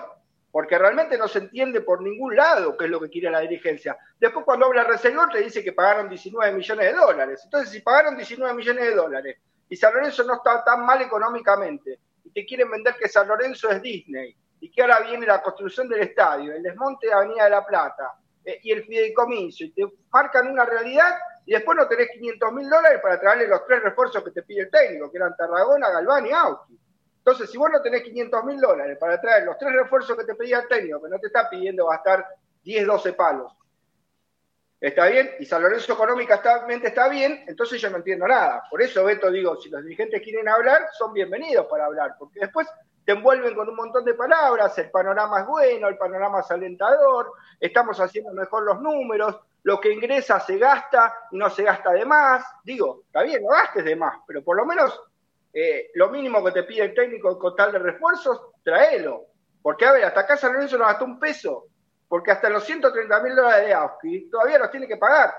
Porque realmente no se entiende por ningún lado qué es lo que quiere la dirigencia. Después cuando habla Reseñor te dice que pagaron 19 millones de dólares. Entonces si pagaron 19 millones de dólares y San Lorenzo no está tan mal económicamente y te quieren vender que San Lorenzo es Disney y que ahora viene la construcción del estadio, el desmonte de Avenida de la Plata eh, y el fideicomiso y te marcan una realidad y después no tenés 500 mil dólares para traerle los tres refuerzos que te pide el técnico, que eran Tarragona, Galván y Auki. Entonces, si vos no tenés 500 mil dólares para traer los tres refuerzos que te pedía el técnico, que no te está pidiendo gastar 10, 12 palos, está bien, y San Lorenzo económicamente está bien, entonces yo no entiendo nada. Por eso, Beto, digo, si los dirigentes quieren hablar, son bienvenidos para hablar, porque después te envuelven con un montón de palabras, el panorama es bueno, el panorama es alentador, estamos haciendo mejor los números, lo que ingresa se gasta y no se gasta de más. Digo, está bien, no gastes de más, pero por lo menos eh, lo mínimo que te pide el técnico con tal de refuerzos, tráelo. Porque, a ver, hasta acá San Lorenzo no gastó un peso porque hasta los 130 mil dólares de Auski todavía los tiene que pagar.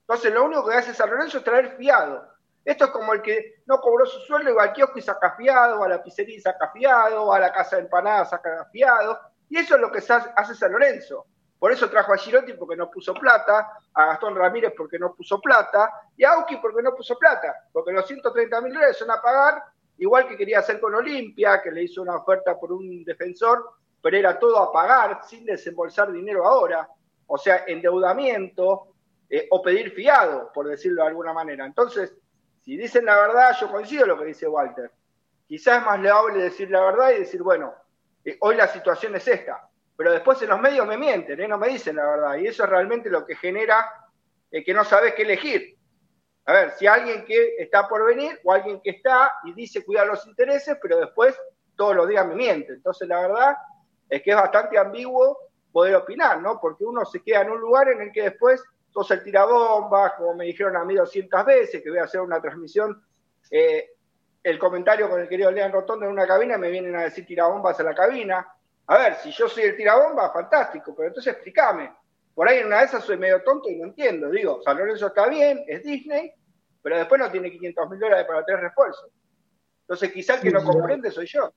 Entonces, lo único que hace San Lorenzo es traer fiado. Esto es como el que no cobró su sueldo y va al kiosco y saca fiado, a la pizzería y saca fiado, a la casa de empanadas saca fiado. Y eso es lo que hace San Lorenzo. Por eso trajo a Girotti porque no puso plata, a Gastón Ramírez porque no puso plata, y a Auki porque no puso plata, porque los 130 mil dólares son a pagar, igual que quería hacer con Olimpia, que le hizo una oferta por un defensor pero era todo a pagar sin desembolsar dinero ahora, o sea, endeudamiento eh, o pedir fiado, por decirlo de alguna manera. Entonces, si dicen la verdad, yo coincido lo que dice Walter. Quizás es más leable decir la verdad y decir, bueno, eh, hoy la situación es esta, pero después en los medios me mienten, ¿eh? no me dicen la verdad, y eso es realmente lo que genera que no sabes qué elegir. A ver, si alguien que está por venir o alguien que está y dice cuidar los intereses, pero después todos los días me miente. Entonces, la verdad, es que es bastante ambiguo poder opinar, ¿no? Porque uno se queda en un lugar en el que después sos el tirabombas, como me dijeron a mí 200 veces, que voy a hacer una transmisión, eh, el comentario con el querido Lean Rotondo en una cabina, me vienen a decir tirabombas a la cabina. A ver, si yo soy el tirabomba, fantástico, pero entonces explícame. Por ahí en una de esas soy medio tonto y no entiendo. Digo, San Lorenzo está bien, es Disney, pero después no tiene 500 mil dólares para tres refuerzos. Entonces quizá el que no comprende soy yo.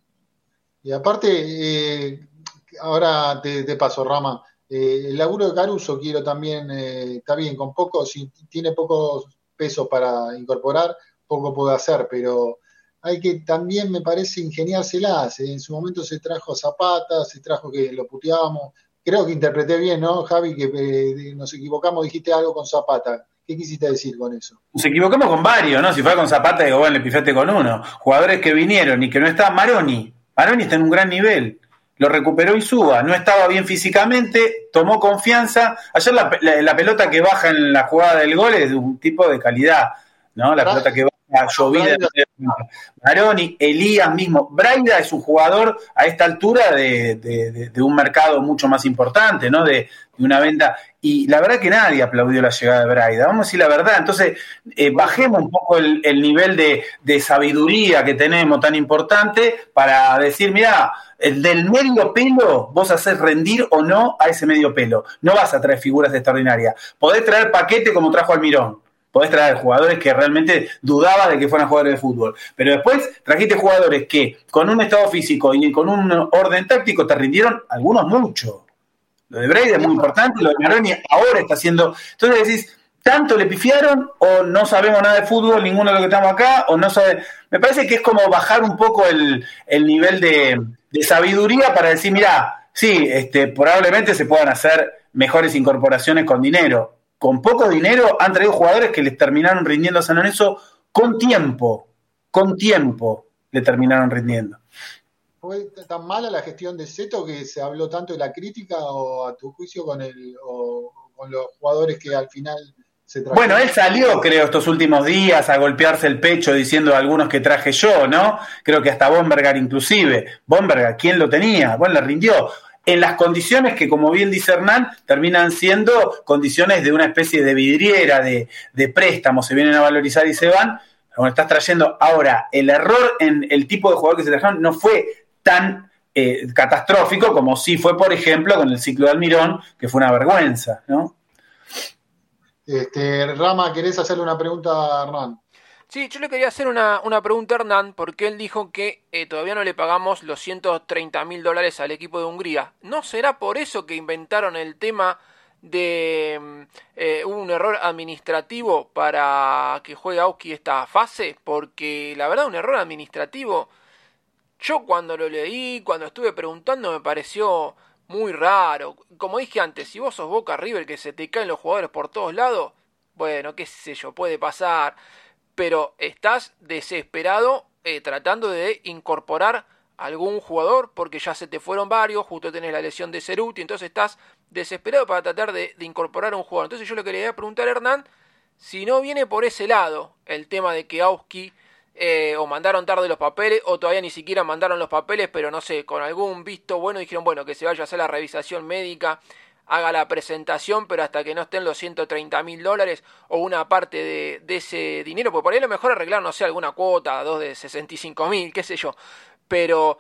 Y aparte, eh, ahora te, paso, Rama. Eh, el laburo de Caruso quiero también, eh, está bien, con poco, si tiene pocos pesos para incorporar, poco puede hacer, pero hay que también, me parece, ingeniárselas. En su momento se trajo Zapata, se trajo que lo puteábamos, creo que interpreté bien, ¿no, Javi? Que eh, nos equivocamos, dijiste algo con Zapata. ¿Qué quisiste decir con eso? Nos equivocamos con varios, ¿no? Si fue con Zapata, digo, bueno, le pifaste con uno. Jugadores que vinieron y que no está Maroni. Maroni está en un gran nivel. Lo recuperó y suba. No estaba bien físicamente, tomó confianza. Ayer la, pelota que baja en la jugada del gol es de un tipo de calidad, ¿no? La pelota que baja llovida. Maroni, Elías mismo. Braida es un jugador a esta altura de, un mercado mucho más importante, ¿no? De, una venta. Y la verdad que nadie aplaudió la llegada de Braida. Vamos a decir la verdad. Entonces, eh, bajemos un poco el, nivel de, sabiduría que tenemos tan importante para decir, mira, el del medio pelo vos haces rendir o no a ese medio pelo. No vas a traer figuras extraordinarias. Podés traer paquete como trajo Almirón podés traer jugadores que realmente dudaba de que fueran jugadores de fútbol. Pero después trajiste jugadores que con un estado físico y con un orden táctico te rindieron algunos mucho. Lo de Brady es muy importante, lo de Maroni ahora está haciendo. Entonces decís, ¿tanto le pifiaron o no sabemos nada de fútbol, ninguno de los que estamos acá? o no sabe... Me parece que es como bajar un poco el, nivel de, sabiduría para decir, mira, sí, este, probablemente se puedan hacer mejores incorporaciones con dinero, con poco dinero han traído jugadores que les terminaron rindiendo a San Lorenzo con tiempo, con tiempo le terminaron rindiendo. ¿Fue tan mala la gestión de Seto que se habló tanto de la crítica o a tu juicio con, el, o, con los jugadores que al final se trajeron? Bueno, él salió, creo, estos últimos días a golpearse el pecho diciendo a algunos que traje yo, ¿no? Creo que hasta Bombergar inclusive. Bombergar, ¿quién lo tenía? Bueno, le rindió en las condiciones que, como bien dice Hernán, terminan siendo condiciones de una especie de vidriera, de, préstamo, se vienen a valorizar y se van. Bueno, estás trayendo ahora, el error en el tipo de jugador que se trajeron no fue tan eh, catastrófico como sí fue, por ejemplo, con el ciclo de Almirón, que fue una vergüenza, ¿no? Este, Rama, ¿querés hacerle una pregunta a Hernán? Sí, yo le quería hacer una, pregunta a Hernán, porque él dijo que eh, todavía no le pagamos los 130 mil dólares al equipo de Hungría. ¿No será por eso que inventaron el tema de mm, eh, un error administrativo para que juegue Auski esta fase? Porque la verdad, un error administrativo, yo cuando lo leí, cuando estuve preguntando, me pareció muy raro. Como dije antes, si vos sos Boca River que se te caen los jugadores por todos lados, bueno, qué sé yo, puede pasar pero estás desesperado eh, tratando de incorporar algún jugador porque ya se te fueron varios, justo tenés la lesión de Ceruti, entonces estás desesperado para tratar de, incorporar a un jugador. Entonces yo le quería preguntar a Hernán si no viene por ese lado el tema de que Auski eh, o mandaron tarde los papeles o todavía ni siquiera mandaron los papeles, pero no sé, con algún visto bueno dijeron, bueno, que se vaya a hacer la revisación médica haga la presentación, pero hasta que no estén los 130 mil dólares o una parte de, ese dinero, porque por ahí lo mejor arreglar, no sé, alguna cuota, dos de 65 mil, qué sé yo, pero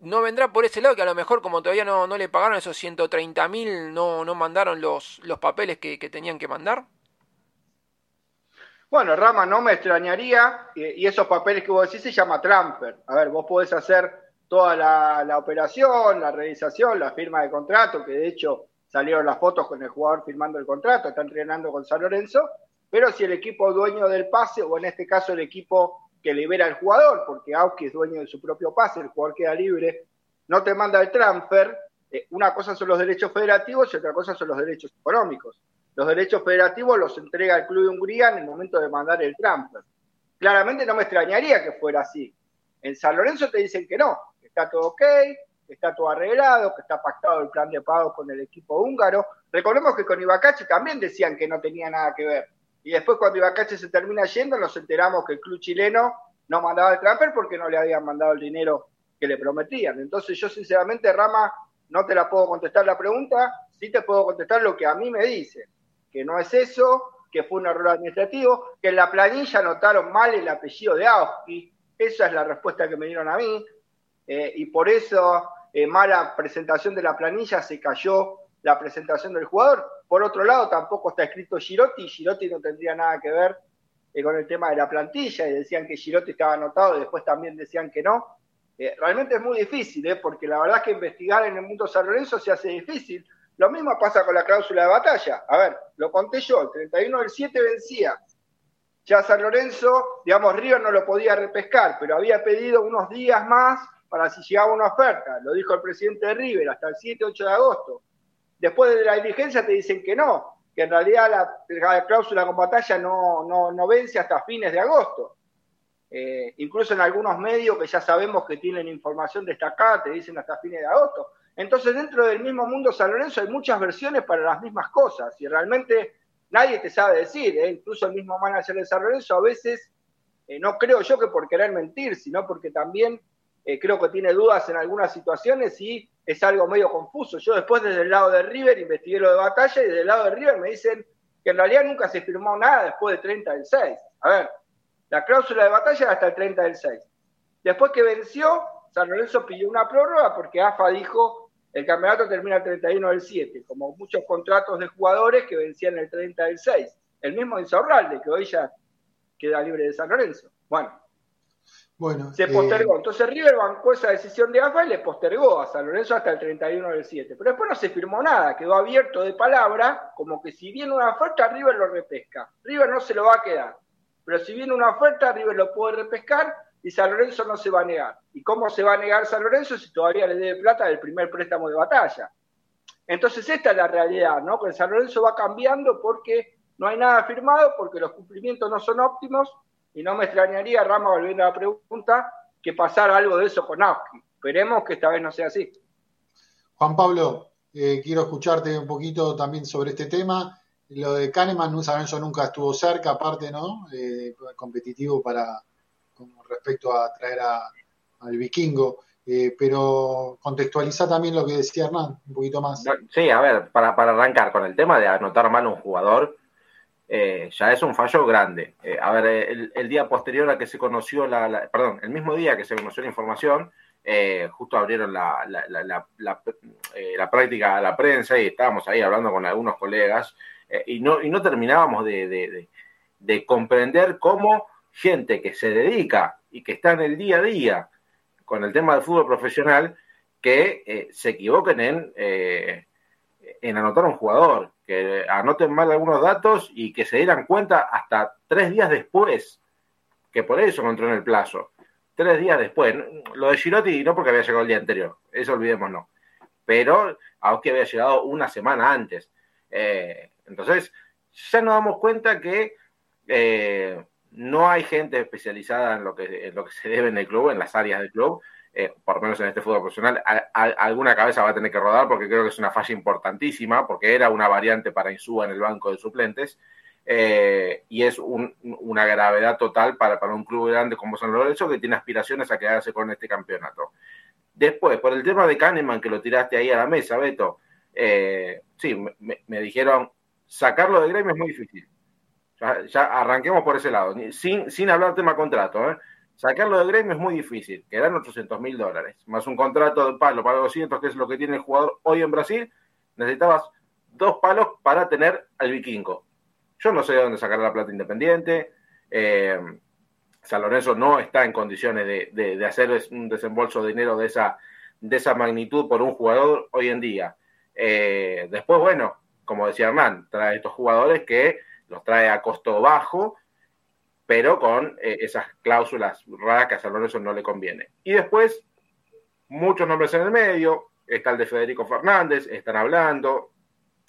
no vendrá por ese lado que a lo mejor como todavía no, no le pagaron esos 130 mil, no, no mandaron los, los papeles que, tenían que mandar. Bueno, Rama, no me extrañaría, y esos papeles que vos decís se llama transfer. A ver, vos podés hacer toda la, la operación, la realización, la firma de contrato, que de hecho salieron las fotos con el jugador firmando el contrato, está entrenando con San Lorenzo, pero si el equipo dueño del pase, o en este caso el equipo que libera al jugador, porque Auski es dueño de su propio pase, el jugador queda libre, no te manda el transfer, eh, una cosa son los derechos federativos y otra cosa son los derechos económicos. Los derechos federativos los entrega el Club de Hungría en el momento de mandar el transfer. Claramente no me extrañaría que fuera así. En San Lorenzo te dicen que no, que está todo ok, está todo arreglado, que está pactado el plan de pago con el equipo húngaro. Recordemos que con Ibacache también decían que no tenía nada que ver. Y después cuando Ibacache se termina yendo, nos enteramos que el club chileno no mandaba el transfer porque no le habían mandado el dinero que le prometían. Entonces yo sinceramente, Rama, no te la puedo contestar la pregunta, sí te puedo contestar lo que a mí me dicen, que no es eso, que fue un error administrativo, que en la planilla anotaron mal el apellido de Auski, esa es la respuesta que me dieron a mí, eh, y por eso eh, mala presentación de la planilla, se cayó la presentación del jugador. Por otro lado, tampoco está escrito Girotti, Girotti no tendría nada que ver eh, con el tema de la plantilla, y decían que Girotti estaba anotado, y después también decían que no. Realmente es muy difícil, porque la verdad es que investigar en el mundo San Lorenzo se hace difícil. Lo mismo pasa con la cláusula de batalla. A ver, lo conté yo, el 31 del 7 vencía. Ya San Lorenzo, digamos, River no lo podía repescar, pero había pedido unos días más para si llegaba una oferta. Lo dijo el presidente de River hasta el 7-8 de agosto. después de la diligencia te dicen que no, que en realidad la, cláusula con batalla no, no, vence hasta fines de agosto. Eh, incluso en algunos medios que ya sabemos que tienen información destacada, te dicen hasta fines de agosto. Entonces, dentro del mismo mundo San Lorenzo hay muchas versiones para las mismas cosas y realmente nadie te sabe decir, ¿eh? incluso el mismo manager de San Lorenzo a veces, eh, no creo yo que por querer mentir, sino porque también creo que tiene dudas en algunas situaciones y es algo medio confuso. Yo después desde el lado de River investigué lo de batalla y desde el lado de River me dicen que en realidad nunca se firmó nada después del 30 del 6. A ver, la cláusula de batalla era hasta el 30 del 6. Después que venció, San Lorenzo pidió una prórroga porque AFA dijo el campeonato termina el 31 del 7, como muchos contratos de jugadores que vencían el 30 del 6. El mismo Insaurralde, que hoy ya queda libre de San Lorenzo. Bueno, se postergó. Eh, Entonces River bancó esa decisión de AFA y le postergó a San Lorenzo hasta el 31 del 7. Pero después no se firmó nada, quedó abierto de palabra, como que si viene una oferta, River lo repesca. River no se lo va a quedar. Pero si viene una oferta, River lo puede repescar y San Lorenzo no se va a negar. ¿Y cómo se va a negar San Lorenzo si todavía le debe plata del primer préstamo de batalla? Entonces esta es la realidad, ¿no? Que San Lorenzo va cambiando porque no hay nada firmado, porque los cumplimientos no son óptimos y no me extrañaría, Rama, volviendo a la pregunta, que pasara algo de eso con Auski. Esperemos que esta vez no sea así. Juan Pablo, eh, quiero escucharte un poquito también sobre este tema. Lo de Kahneman, no saben, eso nunca estuvo cerca, aparte, ¿no? Eh, competitivo para con respecto a traer al vikingo. Eh, pero contextualiza también lo que decía Hernán, un poquito más. Sí, a ver, para, para arrancar con el tema de anotar mal un jugador, eh, ya es un fallo grande. Eh, a ver, el, día posterior a que se conoció la, perdón, el mismo día que se conoció la información, eh, justo abrieron la, la, práctica a la prensa y estábamos ahí hablando con algunos colegas y, no, y no terminábamos de, de, comprender cómo gente que se dedica y que está en el día a día con el tema del fútbol profesional, que se equivoquen en, en anotar a un jugador que anoten mal algunos datos y que se dieran cuenta hasta tres días después, que por eso entró en el plazo. Tres días después. Lo de Girotti no porque había llegado el día anterior, eso olvidémonos. Pero aunque había llegado una semana antes. Eh, entonces, ya nos damos cuenta que eh, no hay gente especializada en lo, que, en lo que se debe en el club, en las áreas del club, eh, por lo menos en este fútbol profesional, alguna cabeza va a tener que rodar porque creo que es una falla importantísima, porque era una variante para Insúa en el banco de suplentes, eh, y es una gravedad total para, para un club grande como San Lorenzo que tiene aspiraciones a quedarse con este campeonato. Después, por el tema de Kahneman, que lo tiraste ahí a la mesa, Beto, eh, sí, me, dijeron, sacarlo de gremio es muy difícil. Ya, arranquemos por ese lado, sin, sin hablar tema contrato, ¿eh? Sacarlo de gremio es muy difícil, quedan 800 mil dólares, más un contrato de palo para 200, que es lo que tiene el jugador hoy en Brasil, necesitabas dos palos para tener al vikingo. Yo no sé de dónde sacar la plata independiente, eh, San Lorenzo no está en condiciones de, hacer un desembolso de dinero de esa, de esa magnitud por un jugador hoy en día. Eh, después, bueno, como decía Hernán, trae estos jugadores que los trae a costo bajo pero con eh, esas cláusulas raras que a San Lorenzo no le conviene. Y después, muchos nombres en el medio, está el de Federico Fernández, están hablando,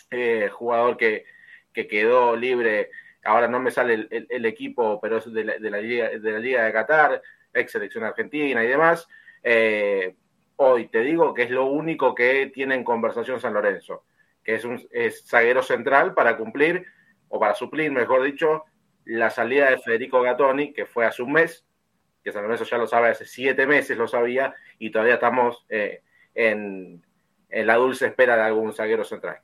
eh, jugador que, quedó libre, ahora no me sale el, equipo, pero es de la, Liga, de la Liga de Qatar, ex selección argentina y demás. Eh, hoy te digo que es lo único que tiene en conversación San Lorenzo, que es un es zaguero central para cumplir, o para suplir, mejor dicho, la salida de Federico Gattoni, que fue hace un mes, que San Lorenzo ya lo sabe, hace siete meses lo sabía, y todavía estamos eh, en, la dulce espera de algún zaguero central.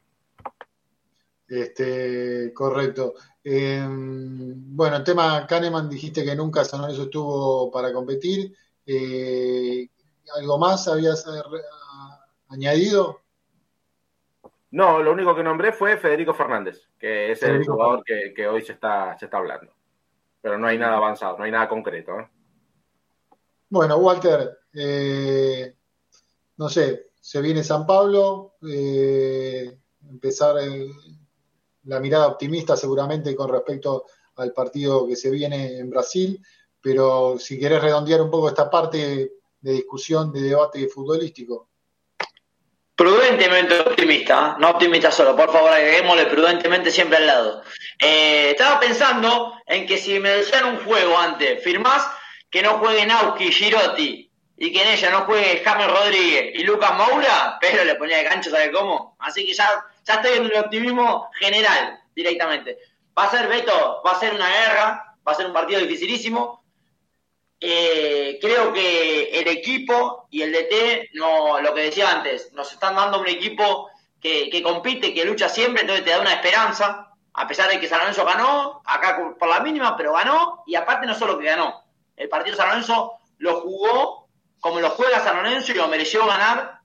Este, correcto. Em, bueno, el tema Kahneman, dijiste que nunca San Lorenzo estuvo para competir. Eh, ¿Algo más habías eh, añadido? No, lo único que nombré fue Federico Fernández, que es el jugador que, hoy se está, se está hablando. Pero no hay nada avanzado, no hay nada concreto. ¿eh? Bueno, Walter, eh, no sé, se viene San Pablo, eh, empezar la mirada optimista seguramente con respecto al partido que se viene en Brasil, pero si querés redondear un poco esta parte de discusión, de debate futbolístico. Prudentemente optimista, no optimista solo, por favor, agreguémosle prudentemente siempre al lado. Eh, estaba pensando en que si me decían un juego antes, firmás que no juegue Nauki, Girotti y que en ella no juegue James Rodríguez y Lucas Moura, pero le ponía de gancho, ¿sabe cómo? Así que ya, ya estoy en el optimismo general directamente. Va a ser, Beto, va a ser una guerra, va a ser un partido dificilísimo. Eh, creo que el equipo y el DT, no, lo que decía antes, nos están dando un equipo que, compite, que lucha siempre, entonces te da una esperanza a pesar de que San Lorenzo ganó, acá por la mínima, pero ganó, y aparte no solo que ganó, el partido San Lorenzo lo jugó como lo juega San Lorenzo y lo mereció ganar,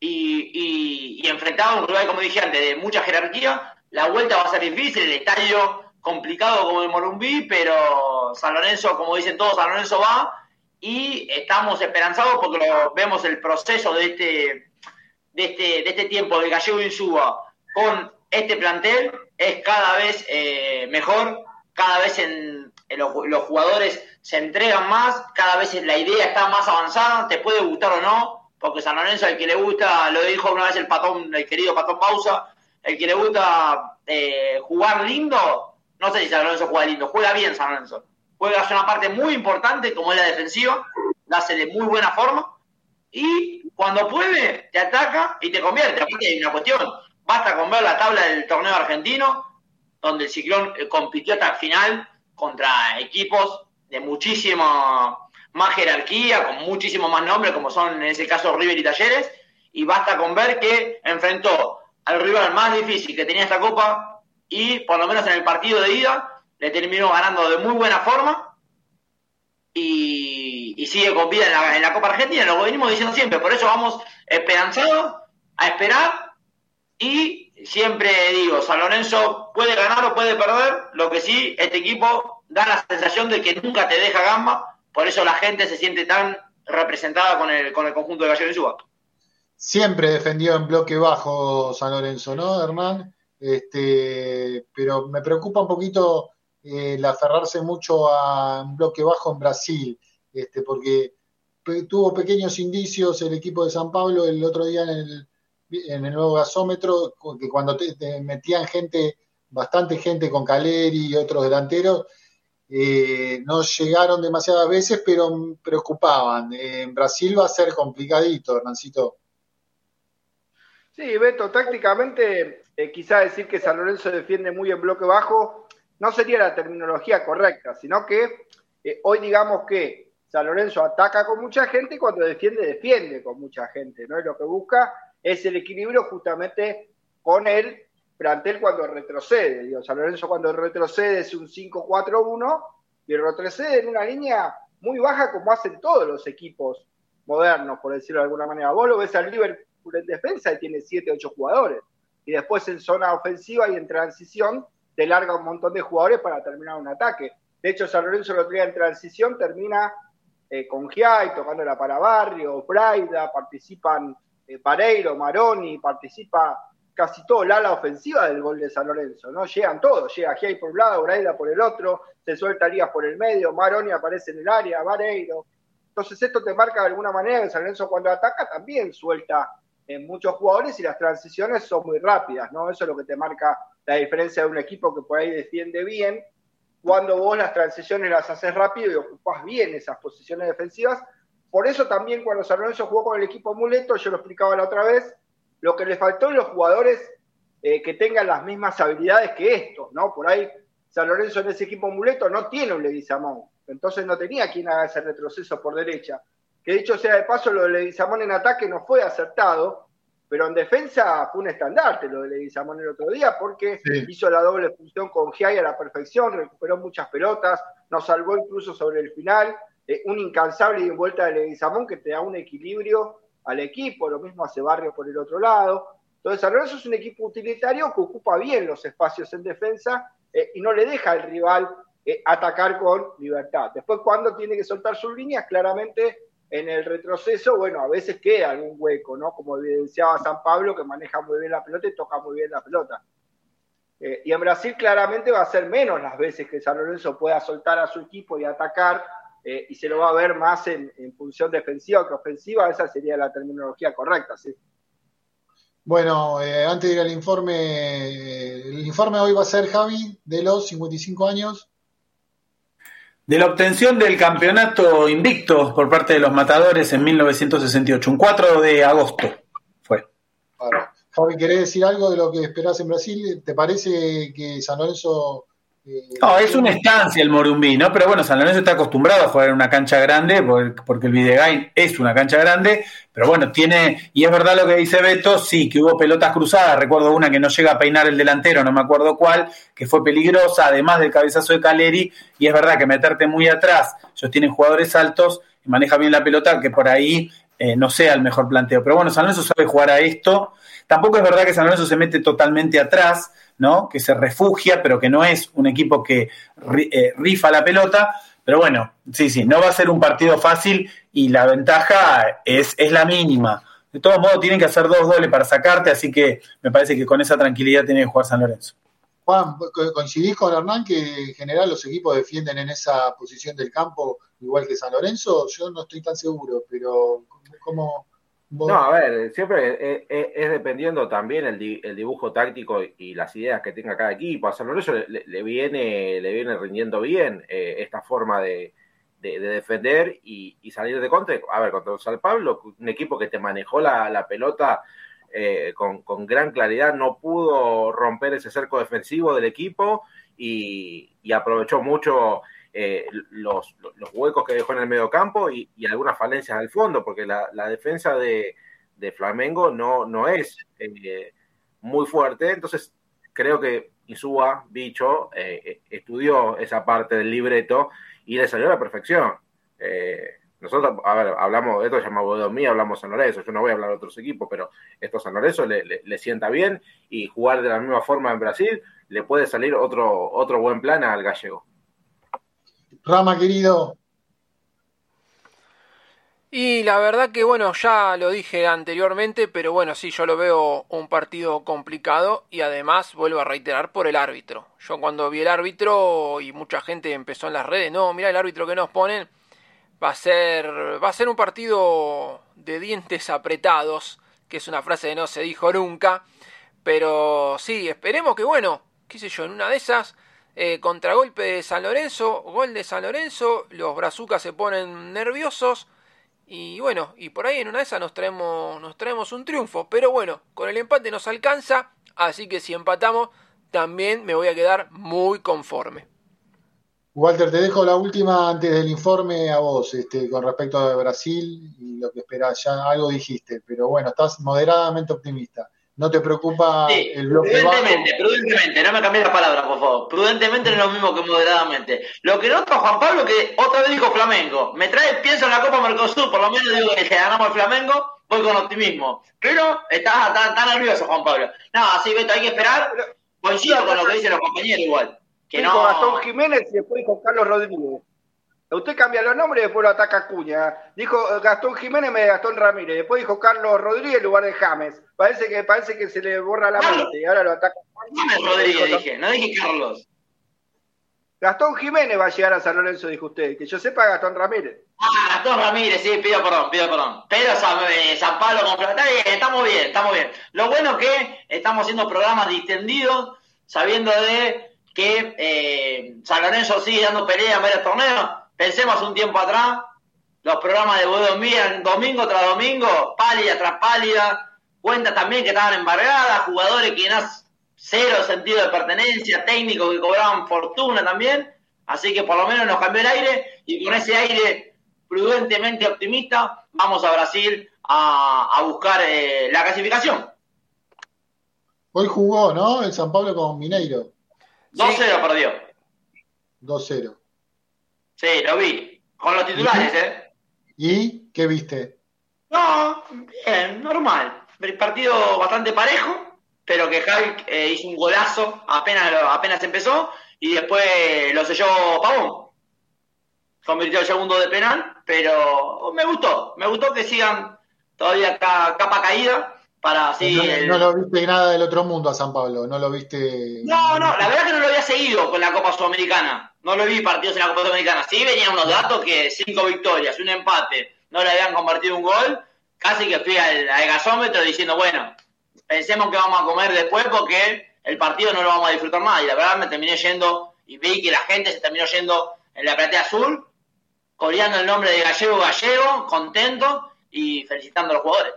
y, enfrentaba un rival, como dije antes, de mucha jerarquía, la vuelta va a ser difícil, el estadio complicado como el Morumbí, pero San Lorenzo, como dicen todos, San Lorenzo va, y estamos esperanzados porque vemos el proceso de este, de este, de este tiempo de Gallego Insúa con este plantel. Es cada vez eh, mejor, cada vez en, los, jugadores se entregan más, cada vez la idea está más avanzada, te puede gustar o no, porque San Lorenzo, el que le gusta, lo dijo una vez el patón, el querido patón Pausa, el que le gusta eh, jugar lindo, no sé si San Lorenzo juega lindo, juega bien San Lorenzo, juega una parte muy importante como es la defensiva, la hace de muy buena forma, y cuando puede, te ataca y te convierte. Aquí hay una cuestión, Basta con ver la tabla del torneo argentino, donde el Ciclón eh, compitió hasta el final contra equipos de muchísima más jerarquía, con muchísimo más nombres, como son en ese caso River y Talleres, y basta con ver que enfrentó al rival más difícil que tenía esta copa y por lo menos en el partido de ida le terminó ganando de muy buena forma. Y, sigue con vida en la, en la Copa Argentina, lo venimos diciendo siempre, por eso vamos esperanzados a esperar. Y siempre digo, San Lorenzo puede ganar o puede perder, lo que sí, este equipo da la sensación de que nunca te deja gamba, por eso la gente se siente tan representada con el, con el conjunto de Gallego y Suba. Siempre defendió en bloque bajo San Lorenzo, ¿no, Hernán? Este, pero me preocupa un poquito eh, el aferrarse mucho a un bloque bajo en Brasil, este, porque tuvo pequeños indicios el equipo de San Pablo el otro día en el nuevo gasómetro, que cuando metían gente, bastante gente con Caleri y otros delanteros, eh, no llegaron demasiadas veces, pero preocupaban. en Brasil va a ser complicadito, Hernancito. Sí, Beto, tácticamente, eh, quizá decir que San Lorenzo defiende muy en bloque bajo no sería la terminología correcta, sino que eh, hoy digamos que San Lorenzo ataca con mucha gente y cuando defiende, defiende con mucha gente, ¿no? es lo que busca es el equilibrio justamente con el plantel cuando retrocede. San Lorenzo cuando retrocede es un 5-4-1 y retrocede en una línea muy baja como hacen todos los equipos modernos, por decirlo de alguna manera. Vos lo ves al Liverpool en defensa y tiene 7-8 jugadores. Y después en zona ofensiva y en transición te larga un montón de jugadores para terminar un ataque. De hecho, San Lorenzo lo trae en transición, termina eh, con Giai, tocándola para Barrio, Braida, participan eh, Pareiro, Maroni, participa casi todo el ala ofensiva del gol de San Lorenzo, ¿no? Llegan todos, llega Giai por un lado, Braida por el otro, se suelta Lías por el medio, Maroni aparece en el área, Vareiro. Entonces esto te marca de alguna manera que San Lorenzo cuando ataca también suelta en muchos jugadores y las transiciones son muy rápidas, ¿no? Eso es lo que te marca la diferencia de un equipo que por ahí defiende bien, cuando vos las transiciones las haces rápido y ocupás bien esas posiciones defensivas, por eso también cuando San Lorenzo jugó con el equipo Muleto, yo lo explicaba la otra vez, lo que le faltó en los jugadores eh, que tengan las mismas habilidades que estos, ¿no? Por ahí San Lorenzo en ese equipo Muleto no tiene un Leguizamón, entonces no tenía quien haga ese retroceso por derecha. Que dicho sea de paso, lo de Leguizamón en ataque no fue acertado, pero en defensa fue un estandarte lo de Leguizamón el otro día, porque hizo la doble función con Giai a la perfección, recuperó muchas pelotas, nos salvó incluso sobre el final, eh, un incansable y vuelta de Leguizamón que te da un equilibrio al equipo, lo mismo hace Barrio por el otro lado. Entonces, San Lorenzo es un equipo utilitario que ocupa bien los espacios en defensa eh, y no le deja al rival eh, atacar con libertad. Después, cuando tiene que soltar sus líneas, claramente en el retroceso, bueno, a veces queda algún hueco, ¿no? Como evidenciaba San Pablo, que maneja muy bien la pelota y toca muy bien la pelota. y en Brasil claramente va a ser menos las veces que San Lorenzo pueda soltar a su equipo y atacar eh, y se lo va a ver más en, función defensiva que ofensiva, esa sería la terminología correcta, ¿sí? Bueno, eh, antes de ir al informe, el informe hoy va a ser, Javi, de los 55 años. De la obtención del campeonato invicto por parte de los matadores en 1968, un 4 de agosto fue. Javi, ¿querés decir algo de lo que esperás en Brasil? ¿Te parece que San Lorenzo no, es una estancia el Morumbí, ¿no? Pero bueno, San Lorenzo está acostumbrado a jugar en una cancha grande, porque el Videgain es una cancha grande, pero bueno, tiene, y es verdad lo que dice Beto, sí, que hubo pelotas cruzadas, recuerdo una que no llega a peinar el delantero, no me acuerdo cuál, que fue peligrosa, además del cabezazo de Caleri, y es verdad que meterte muy atrás, ellos tienen jugadores altos y maneja bien la pelota, que por ahí eh, no sea el mejor planteo. Pero bueno, San Lorenzo sabe jugar a esto, tampoco es verdad que San Lorenzo se mete totalmente atrás, ¿no? Que se refugia, pero que no es un equipo que eh, rifa la pelota. Pero bueno, sí, sí, no va a ser un partido fácil y la ventaja es, es la mínima. De todos modos, tienen que hacer dos dobles para sacarte, así que me parece que con esa tranquilidad tiene que jugar San Lorenzo. Juan, ¿coincidís con Hernán que en general los equipos defienden en esa posición del campo igual que San Lorenzo? Yo no estoy tan seguro, pero ¿cómo, no, a ver, siempre es, dependiendo también el, dibujo táctico y las ideas que tenga cada equipo. A San Lorenzo le, viene, le viene rindiendo bien eh, esta forma de, defender y, salir de contra. A ver, contra San Pablo, un equipo que te manejó la, pelota eh, con, gran claridad, no pudo romper ese cerco defensivo del equipo y aprovechó mucho eh, los, huecos que dejó en el medio campo y, algunas falencias al fondo, porque la, defensa de, Flamengo no, no es eh, muy fuerte, entonces creo que Isúa, Bicho, eh, estudió esa parte del libreto y le salió a la perfección. nosotros, a ver, hablamos, esto se llama Bodomía, hablamos San Lorenzo, yo no voy a hablar de otros equipos, pero esto San Lorenzo le, le, sienta bien y jugar de la misma forma en Brasil le puede salir otro, otro buen plan al gallego. Rama, querido. Y la verdad que bueno, ya lo dije anteriormente, pero bueno, sí, yo lo veo un partido complicado y además vuelvo a reiterar por el árbitro. Yo cuando vi el árbitro y mucha gente empezó en las redes, no, mira el árbitro que nos ponen, va a ser va a ser un partido de dientes apretados, que es una frase que no se dijo nunca, pero sí, esperemos que bueno, qué sé yo, en una de esas eh, contragolpe de San Lorenzo, gol de San Lorenzo, los brazucas se ponen nerviosos y bueno, y por ahí en una de esas nos traemos, nos traemos un triunfo, pero bueno, con el empate nos alcanza, así que si empatamos también me voy a quedar muy conforme. Walter, te dejo la última antes del informe a vos, este, con respecto a Brasil y lo que esperás. Ya algo dijiste, pero bueno, estás moderadamente optimista. ¿No te preocupa el bloque Prudentemente, prudentemente, no me cambies la palabra, por favor. Prudentemente no es lo mismo que moderadamente. Lo que nota Juan Pablo que otra vez dijo Flamengo. Me trae, pienso en la Copa Mercosur, por lo menos digo que ganamos el Flamengo, voy con optimismo. Pero estás tan, nervioso, Juan Pablo. No, así Beto, hay que esperar. Coincido con lo que dicen los compañeros igual. Que no... Gastón Jiménez y después con Carlos Rodríguez. Usted cambia los nombres y después lo ataca Cuña. Dijo Gastón Jiménez me Gastón Ramírez. Después dijo Carlos Rodríguez en lugar de James. Parece que, parece que se le borra la mente y ahora lo ataca. James Rodríguez dije, no dije Carlos. Gastón Jiménez va a llegar a San Lorenzo, dijo usted. Que yo sepa Gastón Ramírez. Ah, Gastón Ramírez, sí, pido perdón, pido perdón. Pero San, eh, Pablo con Está bien, estamos bien, estamos bien. Lo bueno es que estamos haciendo programas distendidos, sabiendo de que eh, San Lorenzo sigue dando pelea en varios torneos Pensemos un tiempo atrás, los programas de Bodomía, domingo tras domingo, pálida tras pálida, cuentas también que estaban embargadas, jugadores que eran cero sentido de pertenencia, técnicos que cobraban fortuna también, así que por lo menos nos cambió el aire y con ese aire prudentemente optimista vamos a Brasil a, buscar eh, la clasificación. Hoy jugó, ¿no? El San Pablo con Mineiro. 2-0 perdió. 2-0. Sí, lo vi. Con los titulares, ¿eh? ¿Y qué viste? No, bien, normal. El partido bastante parejo, pero que Javi eh, hizo un golazo apenas, apenas empezó y después lo selló Pavón. Convirtió el segundo de penal, pero me gustó. Me gustó que sigan todavía capa caída para así. No, lo viste nada del otro mundo a San Pablo, no lo viste. No, no, la verdad que no lo había seguido con la Copa Sudamericana no lo vi partidos en la Copa Dominicana. Sí venían unos datos que cinco victorias, un empate, no le habían convertido un gol. Casi que fui al, gasómetro diciendo, bueno, pensemos que vamos a comer después porque el partido no lo vamos a disfrutar más. Y la verdad me terminé yendo y vi que la gente se terminó yendo en la platea azul, coreando el nombre de Gallego Gallego, contento y felicitando a los jugadores.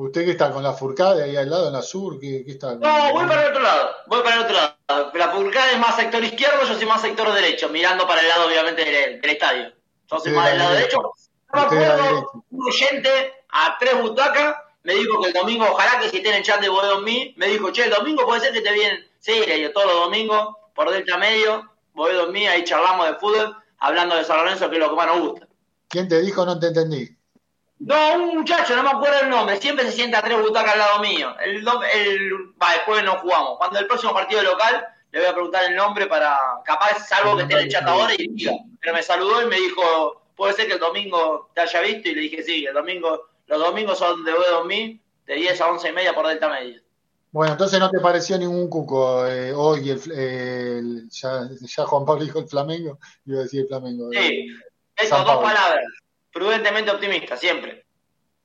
¿Usted qué está con la Furcade ahí al lado, en la sur? ¿Qué, está? No, voy para el otro lado, voy para el otro lado. La Furcade es más sector izquierdo, yo soy más sector derecho, mirando para el lado obviamente del, estadio. Yo soy más del lado derecho. No me acuerdo, un oyente a tres butacas me dijo que el domingo, ojalá que si tienen chat de Boedo en mí, me dijo, che, el domingo puede ser que te vienen. Sí, le todos los domingos, por Delta Medio, Boedo en mí, ahí charlamos de fútbol, hablando de San Lorenzo, que es lo que más nos gusta. ¿Quién te dijo? No te entendí. No, un muchacho, no me acuerdo el nombre, siempre se sienta a tres butacas al lado mío. El, el, va, después no jugamos. Cuando el próximo partido local, le voy a preguntar el nombre para, capaz salvo que esté en el chat ahora y diga. Pero me saludó y me dijo, puede ser que el domingo te haya visto y le dije, sí, el domingo, los domingos son de B2000, de 10 a 11 y media por Delta Media. Bueno, entonces no te pareció ningún cuco eh, hoy, el, ya, ya, Juan Pablo dijo el Flamengo, iba a decir el Flamengo. Sí, esas dos palabras prudentemente optimista, siempre.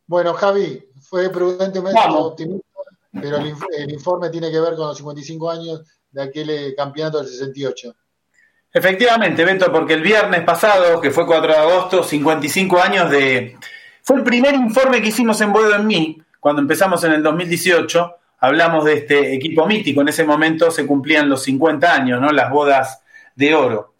Bueno, Javi, fue prudentemente optimista, pero el, informe tiene que ver con los 55 años de aquel eh, campeonato del 68. Efectivamente, Beto, porque el viernes pasado, que fue 4 de agosto, 55 años de... Fue el primer informe que hicimos en Boedo en mí, cuando empezamos en el 2018, hablamos de este equipo mítico, en ese momento se cumplían los 50 años, ¿no? Las bodas de oro.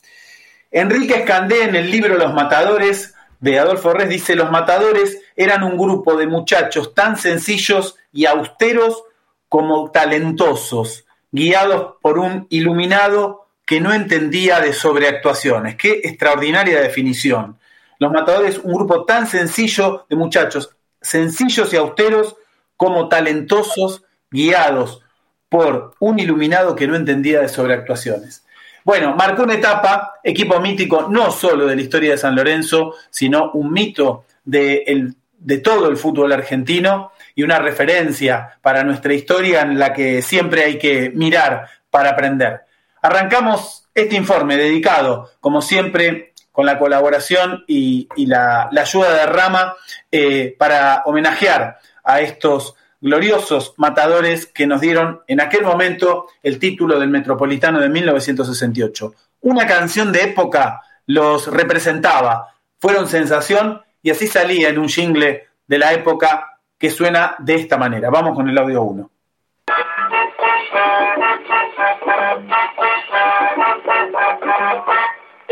Enrique Escandé en el libro Los Matadores de Adolfo Res dice, los matadores eran un grupo de muchachos tan sencillos y austeros como talentosos, guiados por un iluminado que no entendía de sobreactuaciones. Qué extraordinaria definición. Los matadores, un grupo tan sencillo de muchachos, sencillos y austeros como talentosos, guiados por un iluminado que no entendía de sobreactuaciones. Bueno, marcó una etapa, equipo mítico no solo de la historia de San Lorenzo, sino un mito de, de todo el fútbol argentino y una referencia para nuestra historia en la que siempre hay que mirar para aprender. Arrancamos este informe dedicado, como siempre, con la colaboración y, la, ayuda de Rama eh, para homenajear a estos gloriosos matadores que nos dieron en aquel momento el título del Metropolitano de 1968. Una canción de época los representaba, fueron sensación y así salía en un jingle de la época que suena de esta manera. Vamos con el audio 1.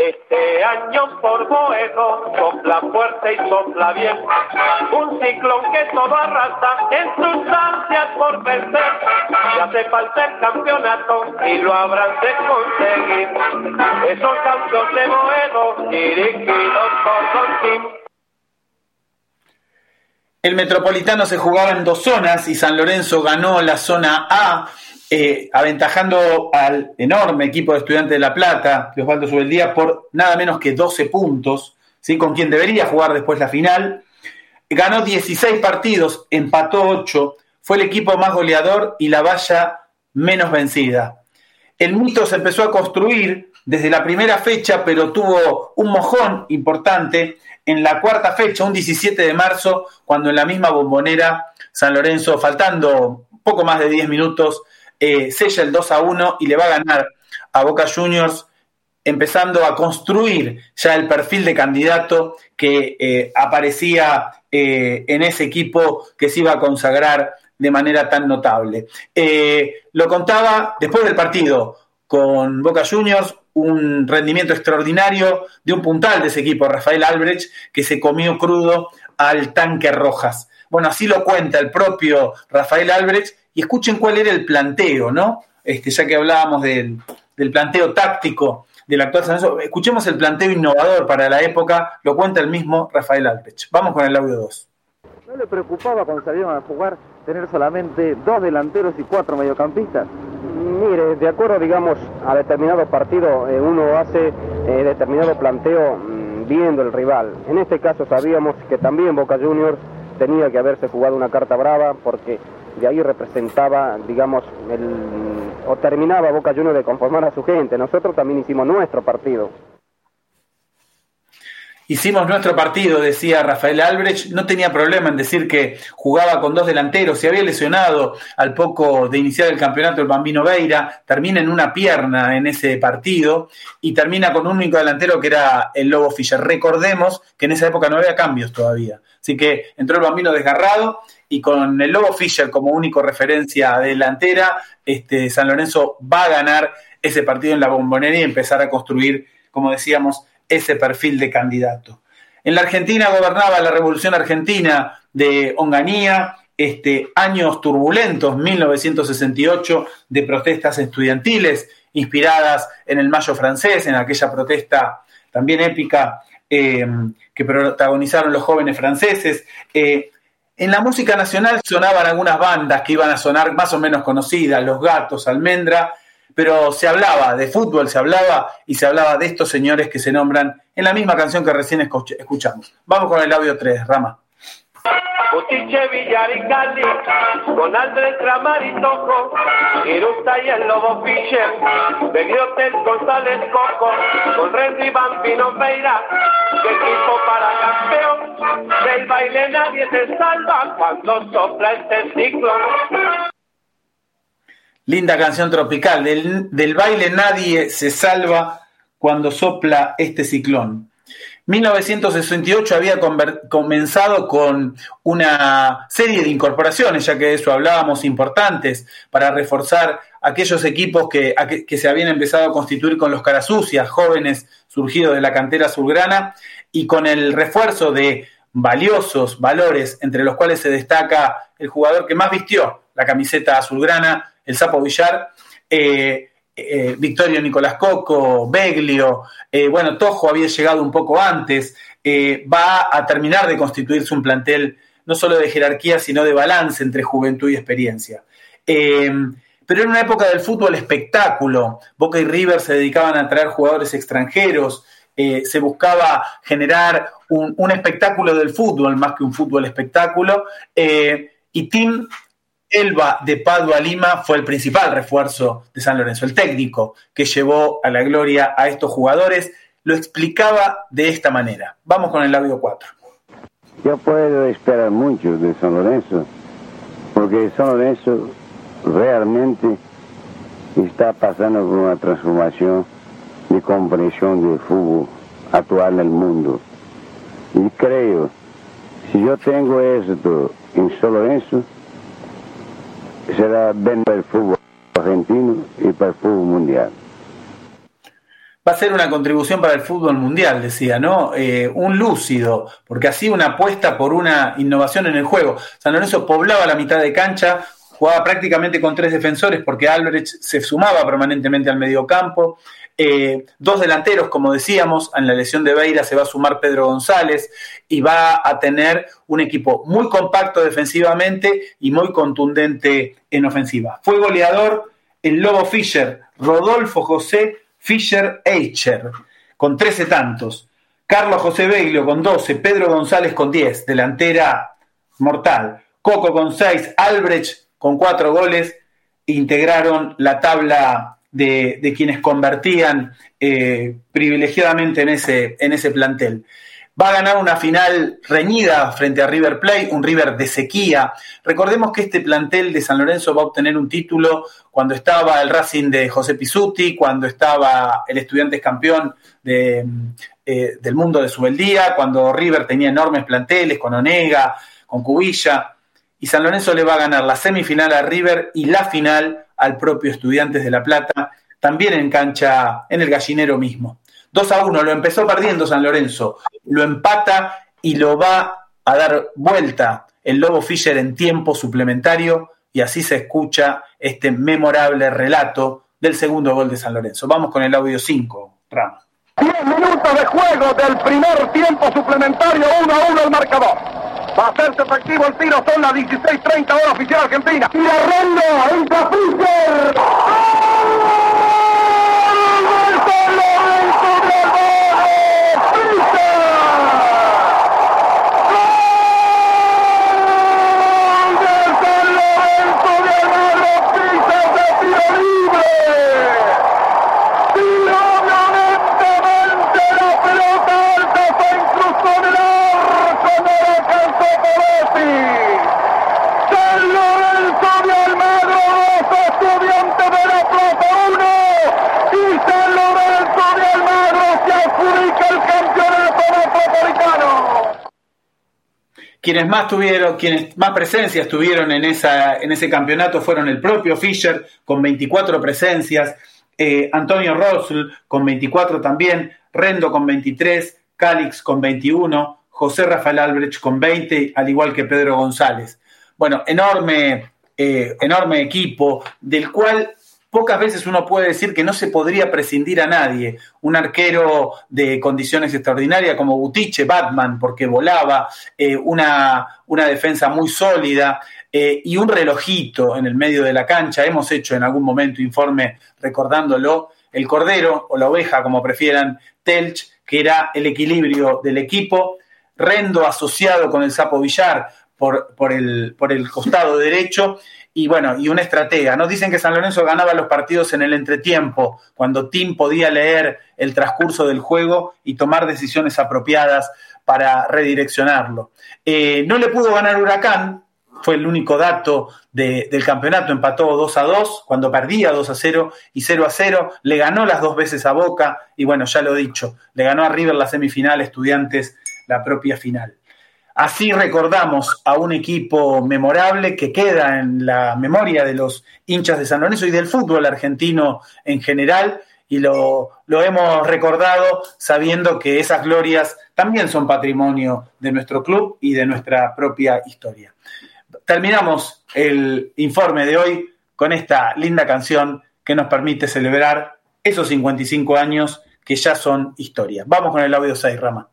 Este año por Boedo sopla fuerte y sopla bien, un ciclón que todo arrasa en sus ansias por vencer. Y hace falta el campeonato y lo habrán de conseguir. Esos cantos de Boedo dirigidos por Don. El Metropolitano se jugaba en dos zonas y San Lorenzo ganó la zona A eh, aventajando al enorme equipo de Estudiantes de La Plata, de Osvaldo Subeldía, por nada menos que 12 puntos, ¿sí? con quien debería jugar después la final. Ganó 16 partidos, empató 8, fue el equipo más goleador y la valla menos vencida. El mito se empezó a construir desde la primera fecha, pero tuvo un mojón importante en la cuarta fecha, un 17 de marzo, cuando en la misma bombonera San Lorenzo, faltando poco más de 10 minutos, eh, sella el 2 a 1 y le va a ganar a Boca Juniors, empezando a construir ya el perfil de candidato que eh, aparecía eh, en ese equipo que se iba a consagrar de manera tan notable. lo contaba después del partido con Boca Juniors, un rendimiento extraordinario de un puntal de ese equipo, Rafael Albrecht, que se comió crudo al tanque Rojas. Bueno, así lo cuenta el propio Rafael Albrecht y escuchen cuál era el planteo, ¿no? Este, ya que hablábamos del, planteo táctico del actual San escuchemos el planteo innovador para la época, lo cuenta el mismo Rafael Alpech. Vamos con el audio 2. ¿No le preocupaba cuando salieron a jugar tener solamente dos delanteros y cuatro mediocampistas? Mire, de acuerdo, digamos, a determinado partido, eh, uno hace eh, determinado planteo mm, viendo el rival. En este caso sabíamos que también Boca Juniors tenía que haberse jugado una carta brava porque de ahí representaba, digamos, el, o terminaba Boca Juniors de conformar a su gente. Nosotros también hicimos nuestro partido. Hicimos nuestro partido, decía Rafael Albrecht, no tenía problema en decir que jugaba con dos delanteros, se había lesionado al poco de iniciar el campeonato el Bambino Veira, termina en una pierna en ese partido y termina con un único delantero que era el Lobo Fischer. Recordemos que en esa época no había cambios todavía, así que entró el Bambino desgarrado y con el Lobo Fischer como único referencia delantera, este, San Lorenzo va a ganar ese partido en la bombonera y empezar a construir, como decíamos, ese perfil de candidato. En la Argentina gobernaba la Revolución Argentina de Onganía, este, años turbulentos, 1968, de protestas estudiantiles inspiradas en el Mayo francés, en aquella protesta también épica eh, que protagonizaron los jóvenes franceses. Eh, en la música nacional sonaban algunas bandas que iban a sonar más o menos conocidas, Los Gatos, Almendra, pero se hablaba de fútbol, se hablaba y se hablaba de estos señores que se nombran en la misma canción que recién escuchamos. Vamos con el audio 3, Rama. Equipo para campeón. Linda canción tropical. Del, baile nadie se salva cuando sopla este ciclón. 1968 había comenzado con una serie de incorporaciones, ya que de eso hablábamos, importantes, para reforzar aquellos equipos que, que, se habían empezado a constituir con los carasucias, jóvenes surgidos de la cantera azulgrana, y con el refuerzo de valiosos valores, entre los cuales se destaca el jugador que más vistió la camiseta azulgrana, el Sapo Villar, eh, eh, Victorio Nicolás Coco, Beglio, eh, bueno, Tojo había llegado un poco antes, va a terminar de constituirse un plantel no solo de jerarquía, sino de balance entre juventud y experiencia. pero en una época del fútbol espectáculo, Boca y River se dedicaban a traer jugadores extranjeros, se buscaba generar un, un, espectáculo del fútbol más que un fútbol espectáculo, y Tim Elba de Padua Lima fue el principal refuerzo de San Lorenzo, el técnico que llevó a la gloria a estos jugadores. Lo explicaba de esta manera. Vamos con el audio 4. Yo puedo esperar mucho de San Lorenzo, porque San Lorenzo realmente está pasando por una transformación de comprensión del fútbol actual en el mundo. Y creo, si yo tengo esto en San Lorenzo, será para el fútbol argentino y para el fútbol mundial. Va a ser una contribución para el fútbol mundial, decía, ¿no? Eh, un lúcido, porque así una apuesta por una innovación en el juego. San Lorenzo poblaba la mitad de cancha, jugaba prácticamente con tres defensores porque Albrecht se sumaba permanentemente al mediocampo. Eh, dos delanteros, como decíamos, en la lesión de Beira se va a sumar Pedro González y va a tener un equipo muy compacto defensivamente y muy contundente en ofensiva. Fue goleador el Lobo Fischer, Rodolfo José Fischer Eicher, con 13 tantos. Carlos José Beglio con 12, Pedro González con 10, delantera mortal. Coco con 6, Albrecht con 4 goles, integraron la tabla de, quienes convertían eh, privilegiadamente en ese, en ese plantel. Va a ganar una final reñida frente a River Plate, un River de sequía. Recordemos que este plantel de San Lorenzo va a obtener un título cuando estaba el Racing de José Pisuti, cuando estaba el Estudiantes campeón eh, del mundo de Subeldía, cuando River tenía enormes planteles con Onega, con Cubilla. Y San Lorenzo le va a ganar la semifinal a River y la final al propio Estudiantes de La Plata, también en cancha, en el gallinero mismo. 2 a 1, lo empezó perdiendo San Lorenzo, lo empata y lo va a dar vuelta el Lobo Fischer en tiempo suplementario y así se escucha este memorable relato del segundo gol de San Lorenzo. Vamos con el audio 5, Ramos. 10 minutos de juego del primer tiempo suplementario, 1 a 1 el marcador. Va a hacerse efectivo el tiro, son las 16.30 hora oficial argentina. Y la ronda, entra Fischer. Quienes más tuvieron, quienes más presencias tuvieron en, ese campeonato fueron el propio Fischer con 24 presencias, eh, Antonio Russell con 24 también, Rendo con 23, Calix con 21, José Rafael Albrecht con 20, al igual que Pedro González. Bueno, enorme, eh, enorme equipo, del cual pocas veces uno puede decir que no se podría prescindir a nadie. Un arquero de condiciones extraordinarias como Butiche, Batman, porque volaba, eh, una, una, defensa muy sólida eh, y un relojito en el medio de la cancha. Hemos hecho en algún momento informe recordándolo. El cordero o la oveja, como prefieran, Telch, que era el equilibrio del equipo. Rendo asociado con el Sapo Villar por, por, el, por el costado derecho y bueno, y una estratega. Nos dicen que San Lorenzo ganaba los partidos en el entretiempo, cuando Tim podía leer el transcurso del juego y tomar decisiones apropiadas para redireccionarlo. Eh, no le pudo ganar Huracán, fue el único dato del campeonato, empató 2 a 2, cuando perdía 2 a 0 y 0 a 0, le ganó las dos veces a Boca y bueno, ya lo he dicho, le ganó a River la semifinal, estudiantes la propia final. Así recordamos a un equipo memorable que queda en la memoria de los hinchas de San Lorenzo y del fútbol argentino en general, y lo, lo, hemos recordado sabiendo que esas glorias también son patrimonio de nuestro club y de nuestra propia historia. Terminamos el informe de hoy con esta linda canción que nos permite celebrar esos 55 años que ya son historia. Vamos con el audio 6, Rama.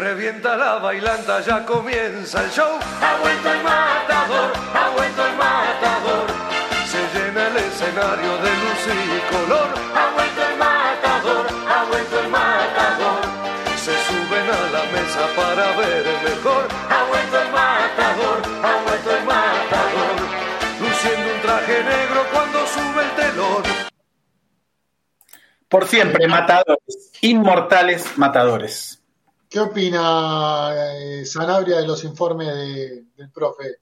Revienta la bailanta, ya comienza el show. Ha vuelto el matador, ha vuelto el matador. Se llena el escenario de luz y color. Ha vuelto el matador, ha vuelto el matador. Se suben a la mesa para ver mejor. Ha vuelto el matador, ha vuelto el matador. Luciendo un traje negro cuando sube el telón. Por siempre, matadores, inmortales matadores. ¿Qué opina eh, Sanabria de los informes del profe?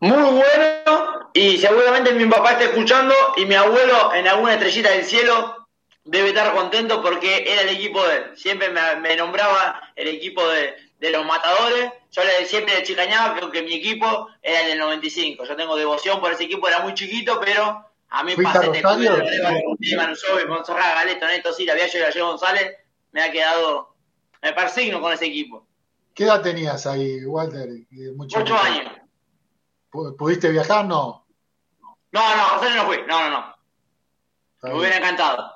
Muy bueno, y seguramente mi papá está escuchando y mi abuelo en alguna estrellita del cielo debe estar contento porque era el equipo de él. Siempre me, nombraba el equipo de, los matadores. Yo le, siempre le chicañaba que, que mi equipo era el del 95. Yo tengo devoción por ese equipo, era muy chiquito, pero a mí pasé de Montserrat, Galeto, Neto, sí, la Gallego González, me ha quedado me persigno con ese equipo. ¿Qué edad tenías ahí, Walter? Ocho años. ¿Pudiste viajar? No. No, no, Rosario no fui. No, no, no. me hubiera encantado.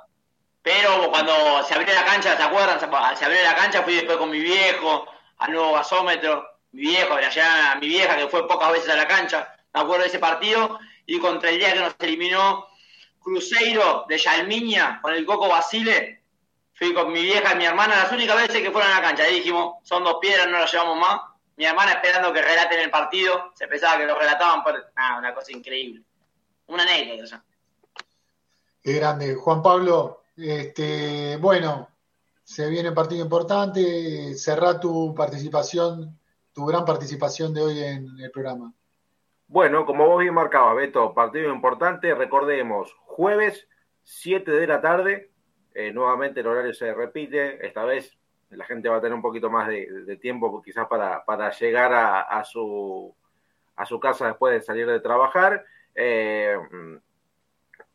Pero cuando se abrió la cancha, ¿se acuerdan? Se abrió la cancha, fui después con mi viejo, al nuevo gasómetro, mi viejo, allá mi vieja que fue pocas veces a la cancha, me acuerdo de ese partido, y contra el día que nos eliminó Cruzeiro de Yalmiña con el Coco Basile, fui con mi vieja y mi hermana las únicas veces que fueron a la cancha. Ahí dijimos, son dos piedras, no las llevamos más. Mi hermana esperando que relaten el partido, se pensaba que lo relataban, pero nada, una cosa increíble. Una anécdota ya. Qué grande. Juan Pablo, este, bueno, se viene un partido importante. Cerrá tu participación, tu gran participación de hoy en el programa. Bueno, como vos bien marcabas, Beto, partido importante. Recordemos, jueves, 7 de la tarde, eh, nuevamente el horario se repite, esta vez la gente va a tener un poquito más de, tiempo quizás para, para llegar a, su, a su casa después de salir de trabajar. Eh,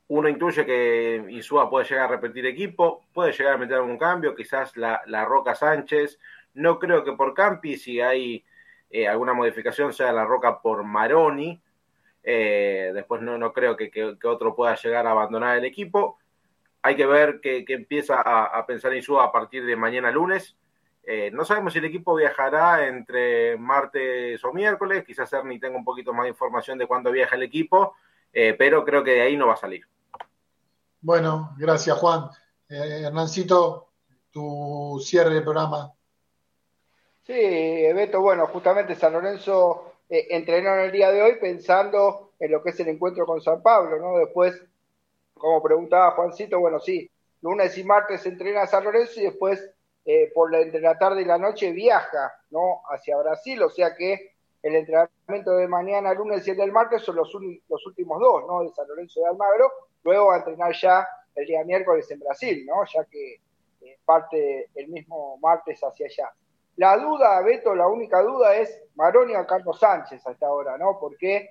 uno intuye que Insúa puede llegar a repetir equipo, puede llegar a meter algún cambio, quizás la, Roca Sánchez. No creo que por Campi, si hay eh, alguna modificación, sea la Roca por Maroni. después no, no creo que, que, otro pueda llegar a abandonar el equipo hay que ver que, empieza a, pensar en su a partir de mañana lunes. Eh, no sabemos si el equipo viajará entre martes o miércoles, quizás Ernie tenga un poquito más de información de cuándo viaja el equipo, eh, pero creo que de ahí no va a salir. Bueno, gracias Juan. Eh, Hernancito, tu cierre del programa. Sí, Beto, bueno, justamente San Lorenzo entrenó en el día de hoy pensando en lo que es el encuentro con San Pablo, ¿no? Después como preguntaba Juancito, bueno, sí, lunes y martes entrena a San Lorenzo y después eh, por la, entre la tarde y la noche viaja, ¿no? Hacia Brasil, o sea que el entrenamiento de mañana, lunes y el del martes son los, últimos dos, ¿no? De San Lorenzo de Almagro, luego va a entrenar ya el día miércoles en Brasil, ¿no? Ya que eh, parte el mismo martes hacia allá. La duda, Beto, la única duda es Maroni o Carlos Sánchez hasta ahora, ¿no? Porque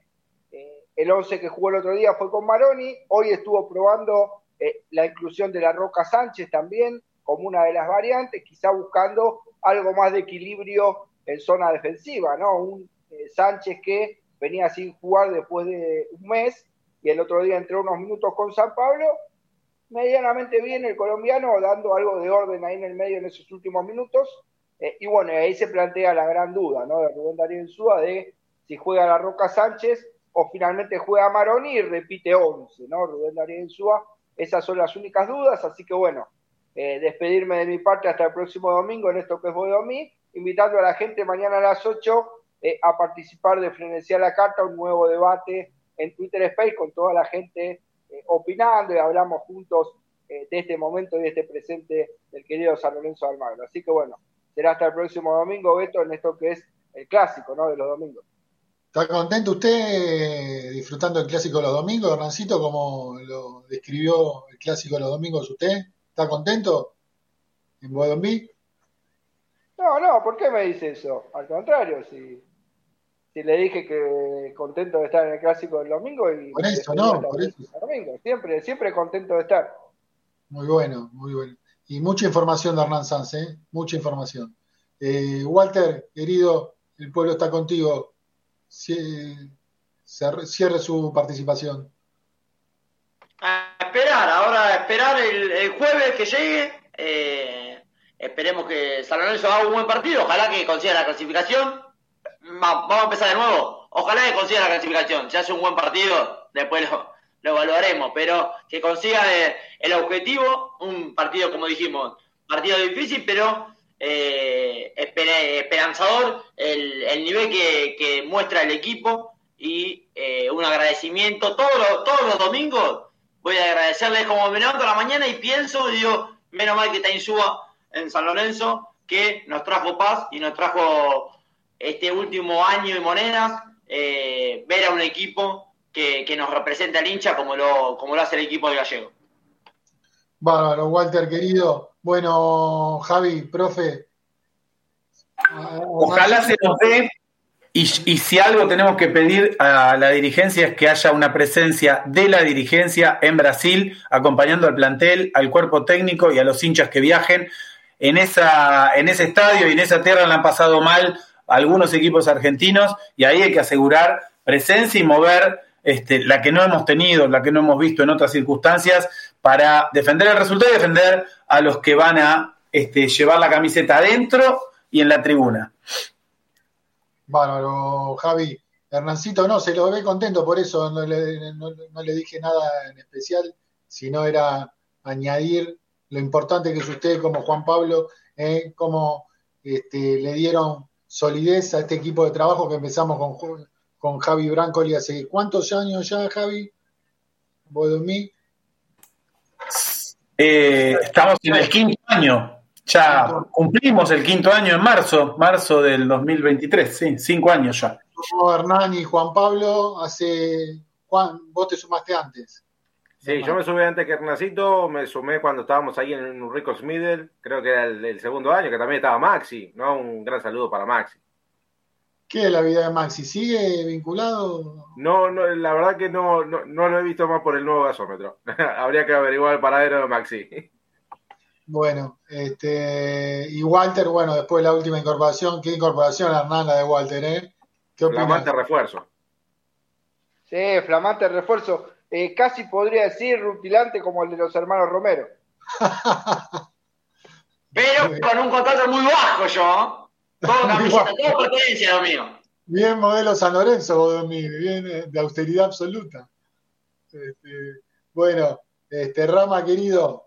eh, el 11 que jugó el otro día fue con Maroni, hoy estuvo probando eh, la inclusión de la Roca Sánchez también como una de las variantes, quizá buscando algo más de equilibrio en zona defensiva, ¿no? Un eh, Sánchez que venía sin jugar después de un mes y el otro día entró unos minutos con San Pablo, medianamente bien el colombiano, dando algo de orden ahí en el medio en esos últimos minutos, eh, y bueno, ahí se plantea la gran duda, ¿no? De Rubén Darío Insúa de si juega la Roca Sánchez o finalmente juega Maroni y repite 11, ¿no? Rubén Darío Insúa, esas son las únicas dudas, así que bueno, eh, despedirme de mi parte hasta el próximo domingo en esto que es Bodomí, invitando a la gente mañana a las 8 eh, a participar de Frenesía la Carta, un nuevo debate en Twitter Space con toda la gente opinando y hablamos juntos de este momento y de este presente del querido San Lorenzo Almagro. Así que bueno, será hasta el próximo domingo, Beto, en esto que es el clásico, ¿no? De los domingos. ¿Está contento usted disfrutando el clásico de los domingos, Hernancito, como lo describió el clásico de los domingos usted? ¿Está contento en Bodomí? No, no, ¿por qué me dice eso? Al contrario, si, si le dije que contento de estar en el clásico del domingo y por eso, no, por eso. Domingo. Siempre, siempre contento de estar. Muy bueno, muy bueno. Y mucha información de Hernán Sanz, ¿eh? mucha información. Eh, Walter, querido, el pueblo está contigo. Cierre su participación. A esperar, ahora a esperar el, jueves que llegue. Eh, esperemos que San Lorenzo haga un buen partido. Ojalá que consiga la clasificación. vamos a empezar de nuevo. Ojalá que consiga la clasificación. Si hace un buen partido, después lo, lo evaluaremos, pero que consiga el objetivo, un partido, como dijimos, partido difícil, pero eh, esperanzador el, nivel que, muestra el equipo y eh, un agradecimiento. Todos los, todos los domingos voy a agradecerles como me levanto a la mañana y pienso y digo, menos mal que está Insúa en San Lorenzo, que nos trajo paz y nos trajo este último año y monedas, eh, ver a un equipo que, nos representa el hincha como lo, como lo hace el equipo de Gallego. Bárbaro, Walter, querido. Bueno, Javi, profe. Ojalá se nos dé, y, y, si algo tenemos que pedir a la dirigencia es que haya una presencia de la dirigencia en Brasil, acompañando al plantel, al cuerpo técnico y a los hinchas que viajen. En, esa, en ese estadio y en esa tierra le han pasado mal algunos equipos argentinos y ahí hay que asegurar presencia y mover este, la que no hemos tenido, la que no hemos visto en otras circunstancias, para defender el resultado y defender a los que van a este, llevar la camiseta adentro y en la tribuna. Bueno, Javi. Hernancito no, se lo ve contento, por eso no le, dije nada en especial, sino era añadir lo importante que es usted como Juan Pablo, eh, como este, le dieron solidez a este equipo de trabajo que empezamos con, con Javi Brancoli hace cuántos años ya, Javi? Bodomí. Eh, estamos en el quinto año. Ya cumplimos el quinto año en marzo, marzo del 2023, sí, cinco años ya. Hernán y Juan Pablo, hace. Juan, vos te sumaste antes. Sí, yo me sumé antes que Hernacito, me sumé cuando estábamos ahí en un Ricos Middle, creo que era el, segundo año, que también estaba Maxi, ¿no? Un gran saludo para Maxi. ¿Qué es la vida de Maxi? ¿Sigue vinculado? No, no la verdad que no, no, lo he visto más por el nuevo gasómetro. <laughs> Habría que averiguar el paradero de Maxi. Bueno, este, y Walter, bueno, después de la última incorporación, ¿qué incorporación, Hernán, la de Walter, eh? ¿Qué flamante refuerzo. Sí, flamante refuerzo. Eh, casi podría decir rutilante como el de los hermanos Romero. <laughs> Pero con un contrato muy bajo yo. Todo <laughs> camiseta, todo pertenencia, mío. Bien modelo San Lorenzo, bien eh, de austeridad absoluta. Este, bueno, este, Rama querido,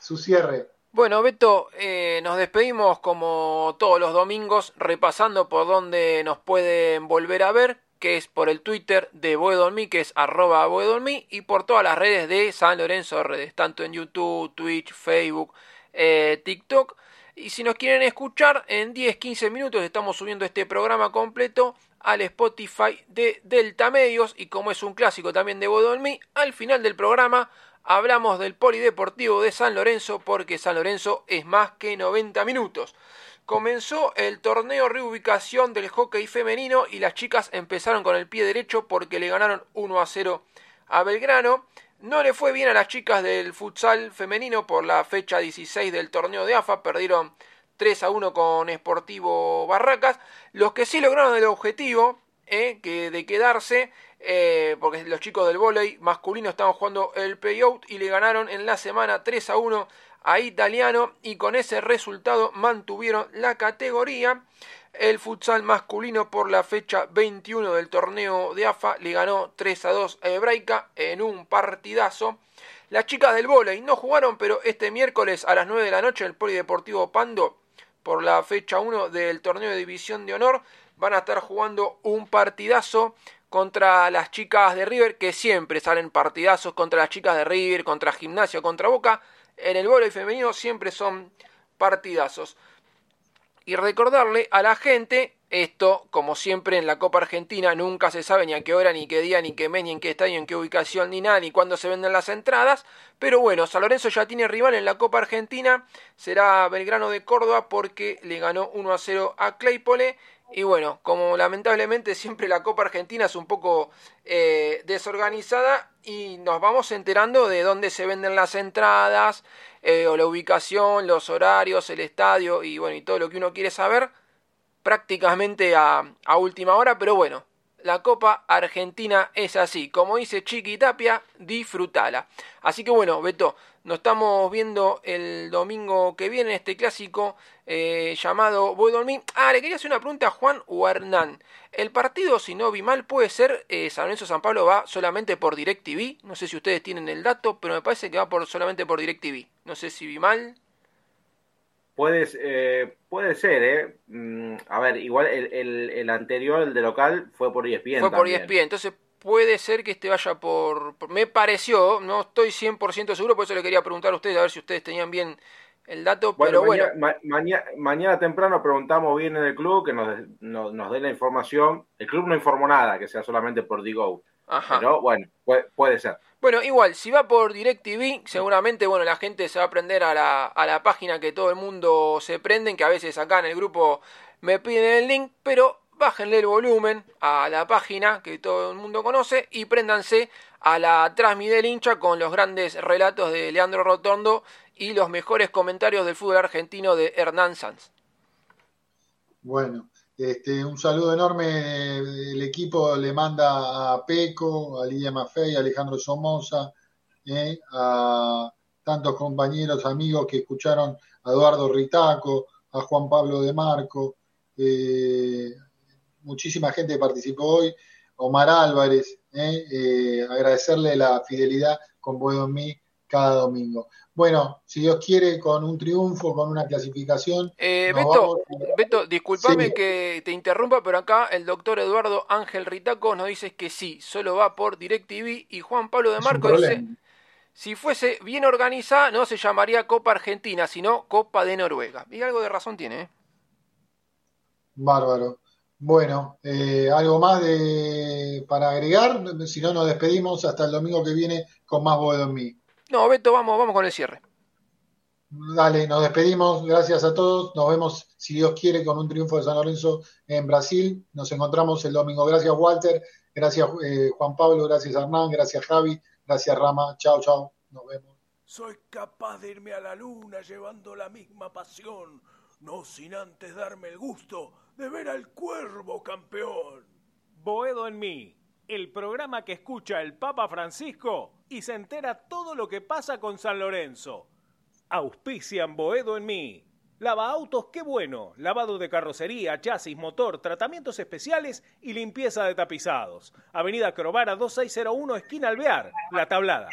su cierre. Bueno, Beto, eh, nos despedimos como todos los domingos, repasando por dónde nos pueden volver a ver, que es por el Twitter de Boedolmi, que es arroba Boedolmi, y por todas las redes de San Lorenzo Redes, tanto en YouTube, Twitch, Facebook, eh, TikTok. Y si nos quieren escuchar, en 10-15 minutos estamos subiendo este programa completo al Spotify de Delta Medios. Y como es un clásico también de Bodolmi, al final del programa hablamos del Polideportivo de San Lorenzo porque San Lorenzo es más que 90 minutos. Comenzó el torneo reubicación del hockey femenino y las chicas empezaron con el pie derecho porque le ganaron 1 a 0 a Belgrano. No le fue bien a las chicas del futsal femenino por la fecha 16 del torneo de AFA, perdieron 3 a 1 con Sportivo Barracas. Los que sí lograron el objetivo eh, que de quedarse, eh, porque los chicos del volei masculino estaban jugando el playout y le ganaron en la semana 3 a 1 a Italiano y con ese resultado mantuvieron la categoría. El futsal masculino por la fecha 21 del torneo de AFA le ganó 3 a 2 a Hebraica en un partidazo. Las chicas del volei no jugaron, pero este miércoles a las 9 de la noche el Polideportivo Pando por la fecha 1 del torneo de División de Honor van a estar jugando un partidazo contra las chicas de River, que siempre salen partidazos contra las chicas de River, contra Gimnasio, contra Boca en el y femenino siempre son partidazos. Y recordarle a la gente, esto como siempre en la Copa Argentina nunca se sabe ni a qué hora, ni qué día, ni qué mes, ni en qué estadio, en qué ubicación, ni nada, ni cuándo se venden las entradas. Pero bueno, San Lorenzo ya tiene rival en la Copa Argentina, será Belgrano de Córdoba porque le ganó 1 a 0 a Claypole y bueno, como lamentablemente siempre la Copa Argentina es un poco eh, desorganizada y nos vamos enterando de dónde se venden las entradas, eh, o la ubicación, los horarios, el estadio y bueno, y todo lo que uno quiere saber prácticamente a, última hora, pero bueno, la Copa Argentina es así. Como dice Chiqui Tapia, disfrútala. Así que bueno, Beto, nos estamos viendo el domingo que viene este clásico eh, llamado Voy a dormir. Ah, le quería hacer una pregunta a Juan o Hernán. El partido, si no vi mal, puede ser eh, San Lorenzo San Pablo va solamente por DirecTV. No sé si ustedes tienen el dato, pero me parece que va por solamente por DirecTV. No sé si vi mal. Puede, eh, puede ser, ¿eh? Mm, a ver, igual el, el, anterior, el de local, fue por ESPN. Fue por ESPN, entonces puede ser que este vaya por, Me pareció, no estoy 100% seguro, por eso le quería preguntar a ustedes, a ver si ustedes tenían bien el dato, pero bueno. mañana, temprano preguntamos bien en el club que nos, nos, dé la información. El club no informó nada, que sea solamente por Digo. Ajá. Pero bueno, puede, ser. Bueno, igual, si va por DirecTV, seguramente, bueno, la gente se va a prender a la, a la página que todo el mundo se prenden, que a veces acá en el grupo me piden el link, pero bájenle el volumen a la página que todo el mundo conoce y préndanse a la Transmi del hincha con los grandes relatos de Leandro Rotondo y los mejores comentarios del fútbol argentino de Hernán Sanz. Bueno, este, un saludo enorme. El equipo le manda a Peco, a Lidia Maffei, a Alejandro Somoza, eh, a tantos compañeros, amigos que escucharon a Eduardo Ritaco, a Juan Pablo de Marco, eh, muchísima gente que participó hoy, Omar Álvarez, eh, eh agradecerle la fidelidad con Buedo en mí cada domingo. Bueno, si Dios quiere, con un triunfo, con una clasificación. Eh, Beto, Beto, discúlpame que te interrumpa, pero acá el doctor Eduardo Ángel Ritaco nos dice que sí, solo va por DirecTV y Juan Pablo de Marco dice, si fuese bien organizada no se llamaría Copa Argentina, sino Copa de Noruega. Y algo de razón tiene. ¿eh? Bárbaro. Bueno, eh, algo más de, para agregar, si no nos despedimos hasta el domingo que viene con más Boedo en mí. No, Beto, vamos, vamos con el cierre. Dale, nos despedimos. Gracias a todos. Nos vemos, si Dios quiere, con un triunfo de San Lorenzo en Brasil. Nos encontramos el domingo. Gracias, Walter. Gracias, eh, Juan Pablo. Gracias, Hernán. Gracias, Javi. Gracias, Rama. Chao, chao. Nos vemos. Soy capaz de irme a la luna llevando la misma pasión, no sin antes darme el gusto de ver al cuervo campeón. Boedo en mí el programa que escucha el Papa Francisco y se entera todo lo que pasa con San Lorenzo. Auspician Boedo en mí. Lava autos, qué bueno. Lavado de carrocería, chasis, motor, tratamientos especiales y limpieza de tapizados. Avenida Crovara 2601, esquina Alvear, La Tablada.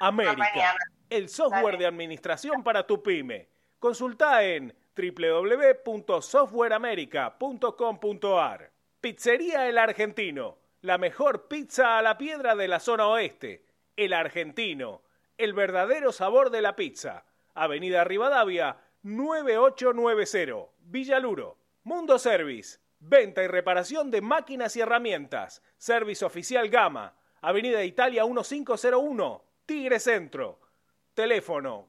América. El software de administración para tu pyme. Consulta en www.softwareamerica.com.ar. Pizzería El Argentino la mejor pizza a la piedra de la zona oeste. El argentino, el verdadero sabor de la pizza. Avenida Rivadavia, 9890, Villaluro. Mundo Service, venta y reparación de máquinas y herramientas. Service oficial Gama, Avenida Italia 1501, Tigre Centro. Teléfono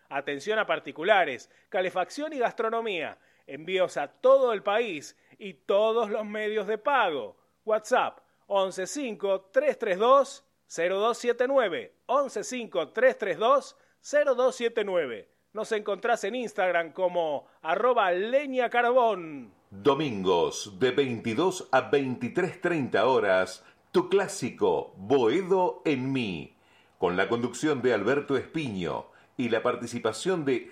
Atención a particulares, calefacción y gastronomía. Envíos a todo el país y todos los medios de pago. WhatsApp 115-332-0279. 115-332-0279. Nos encontrás en Instagram como arroba leña carbón. Domingos de 22 a 23.30 horas, tu clásico Boedo en mí, con la conducción de Alberto Espiño y la participación de.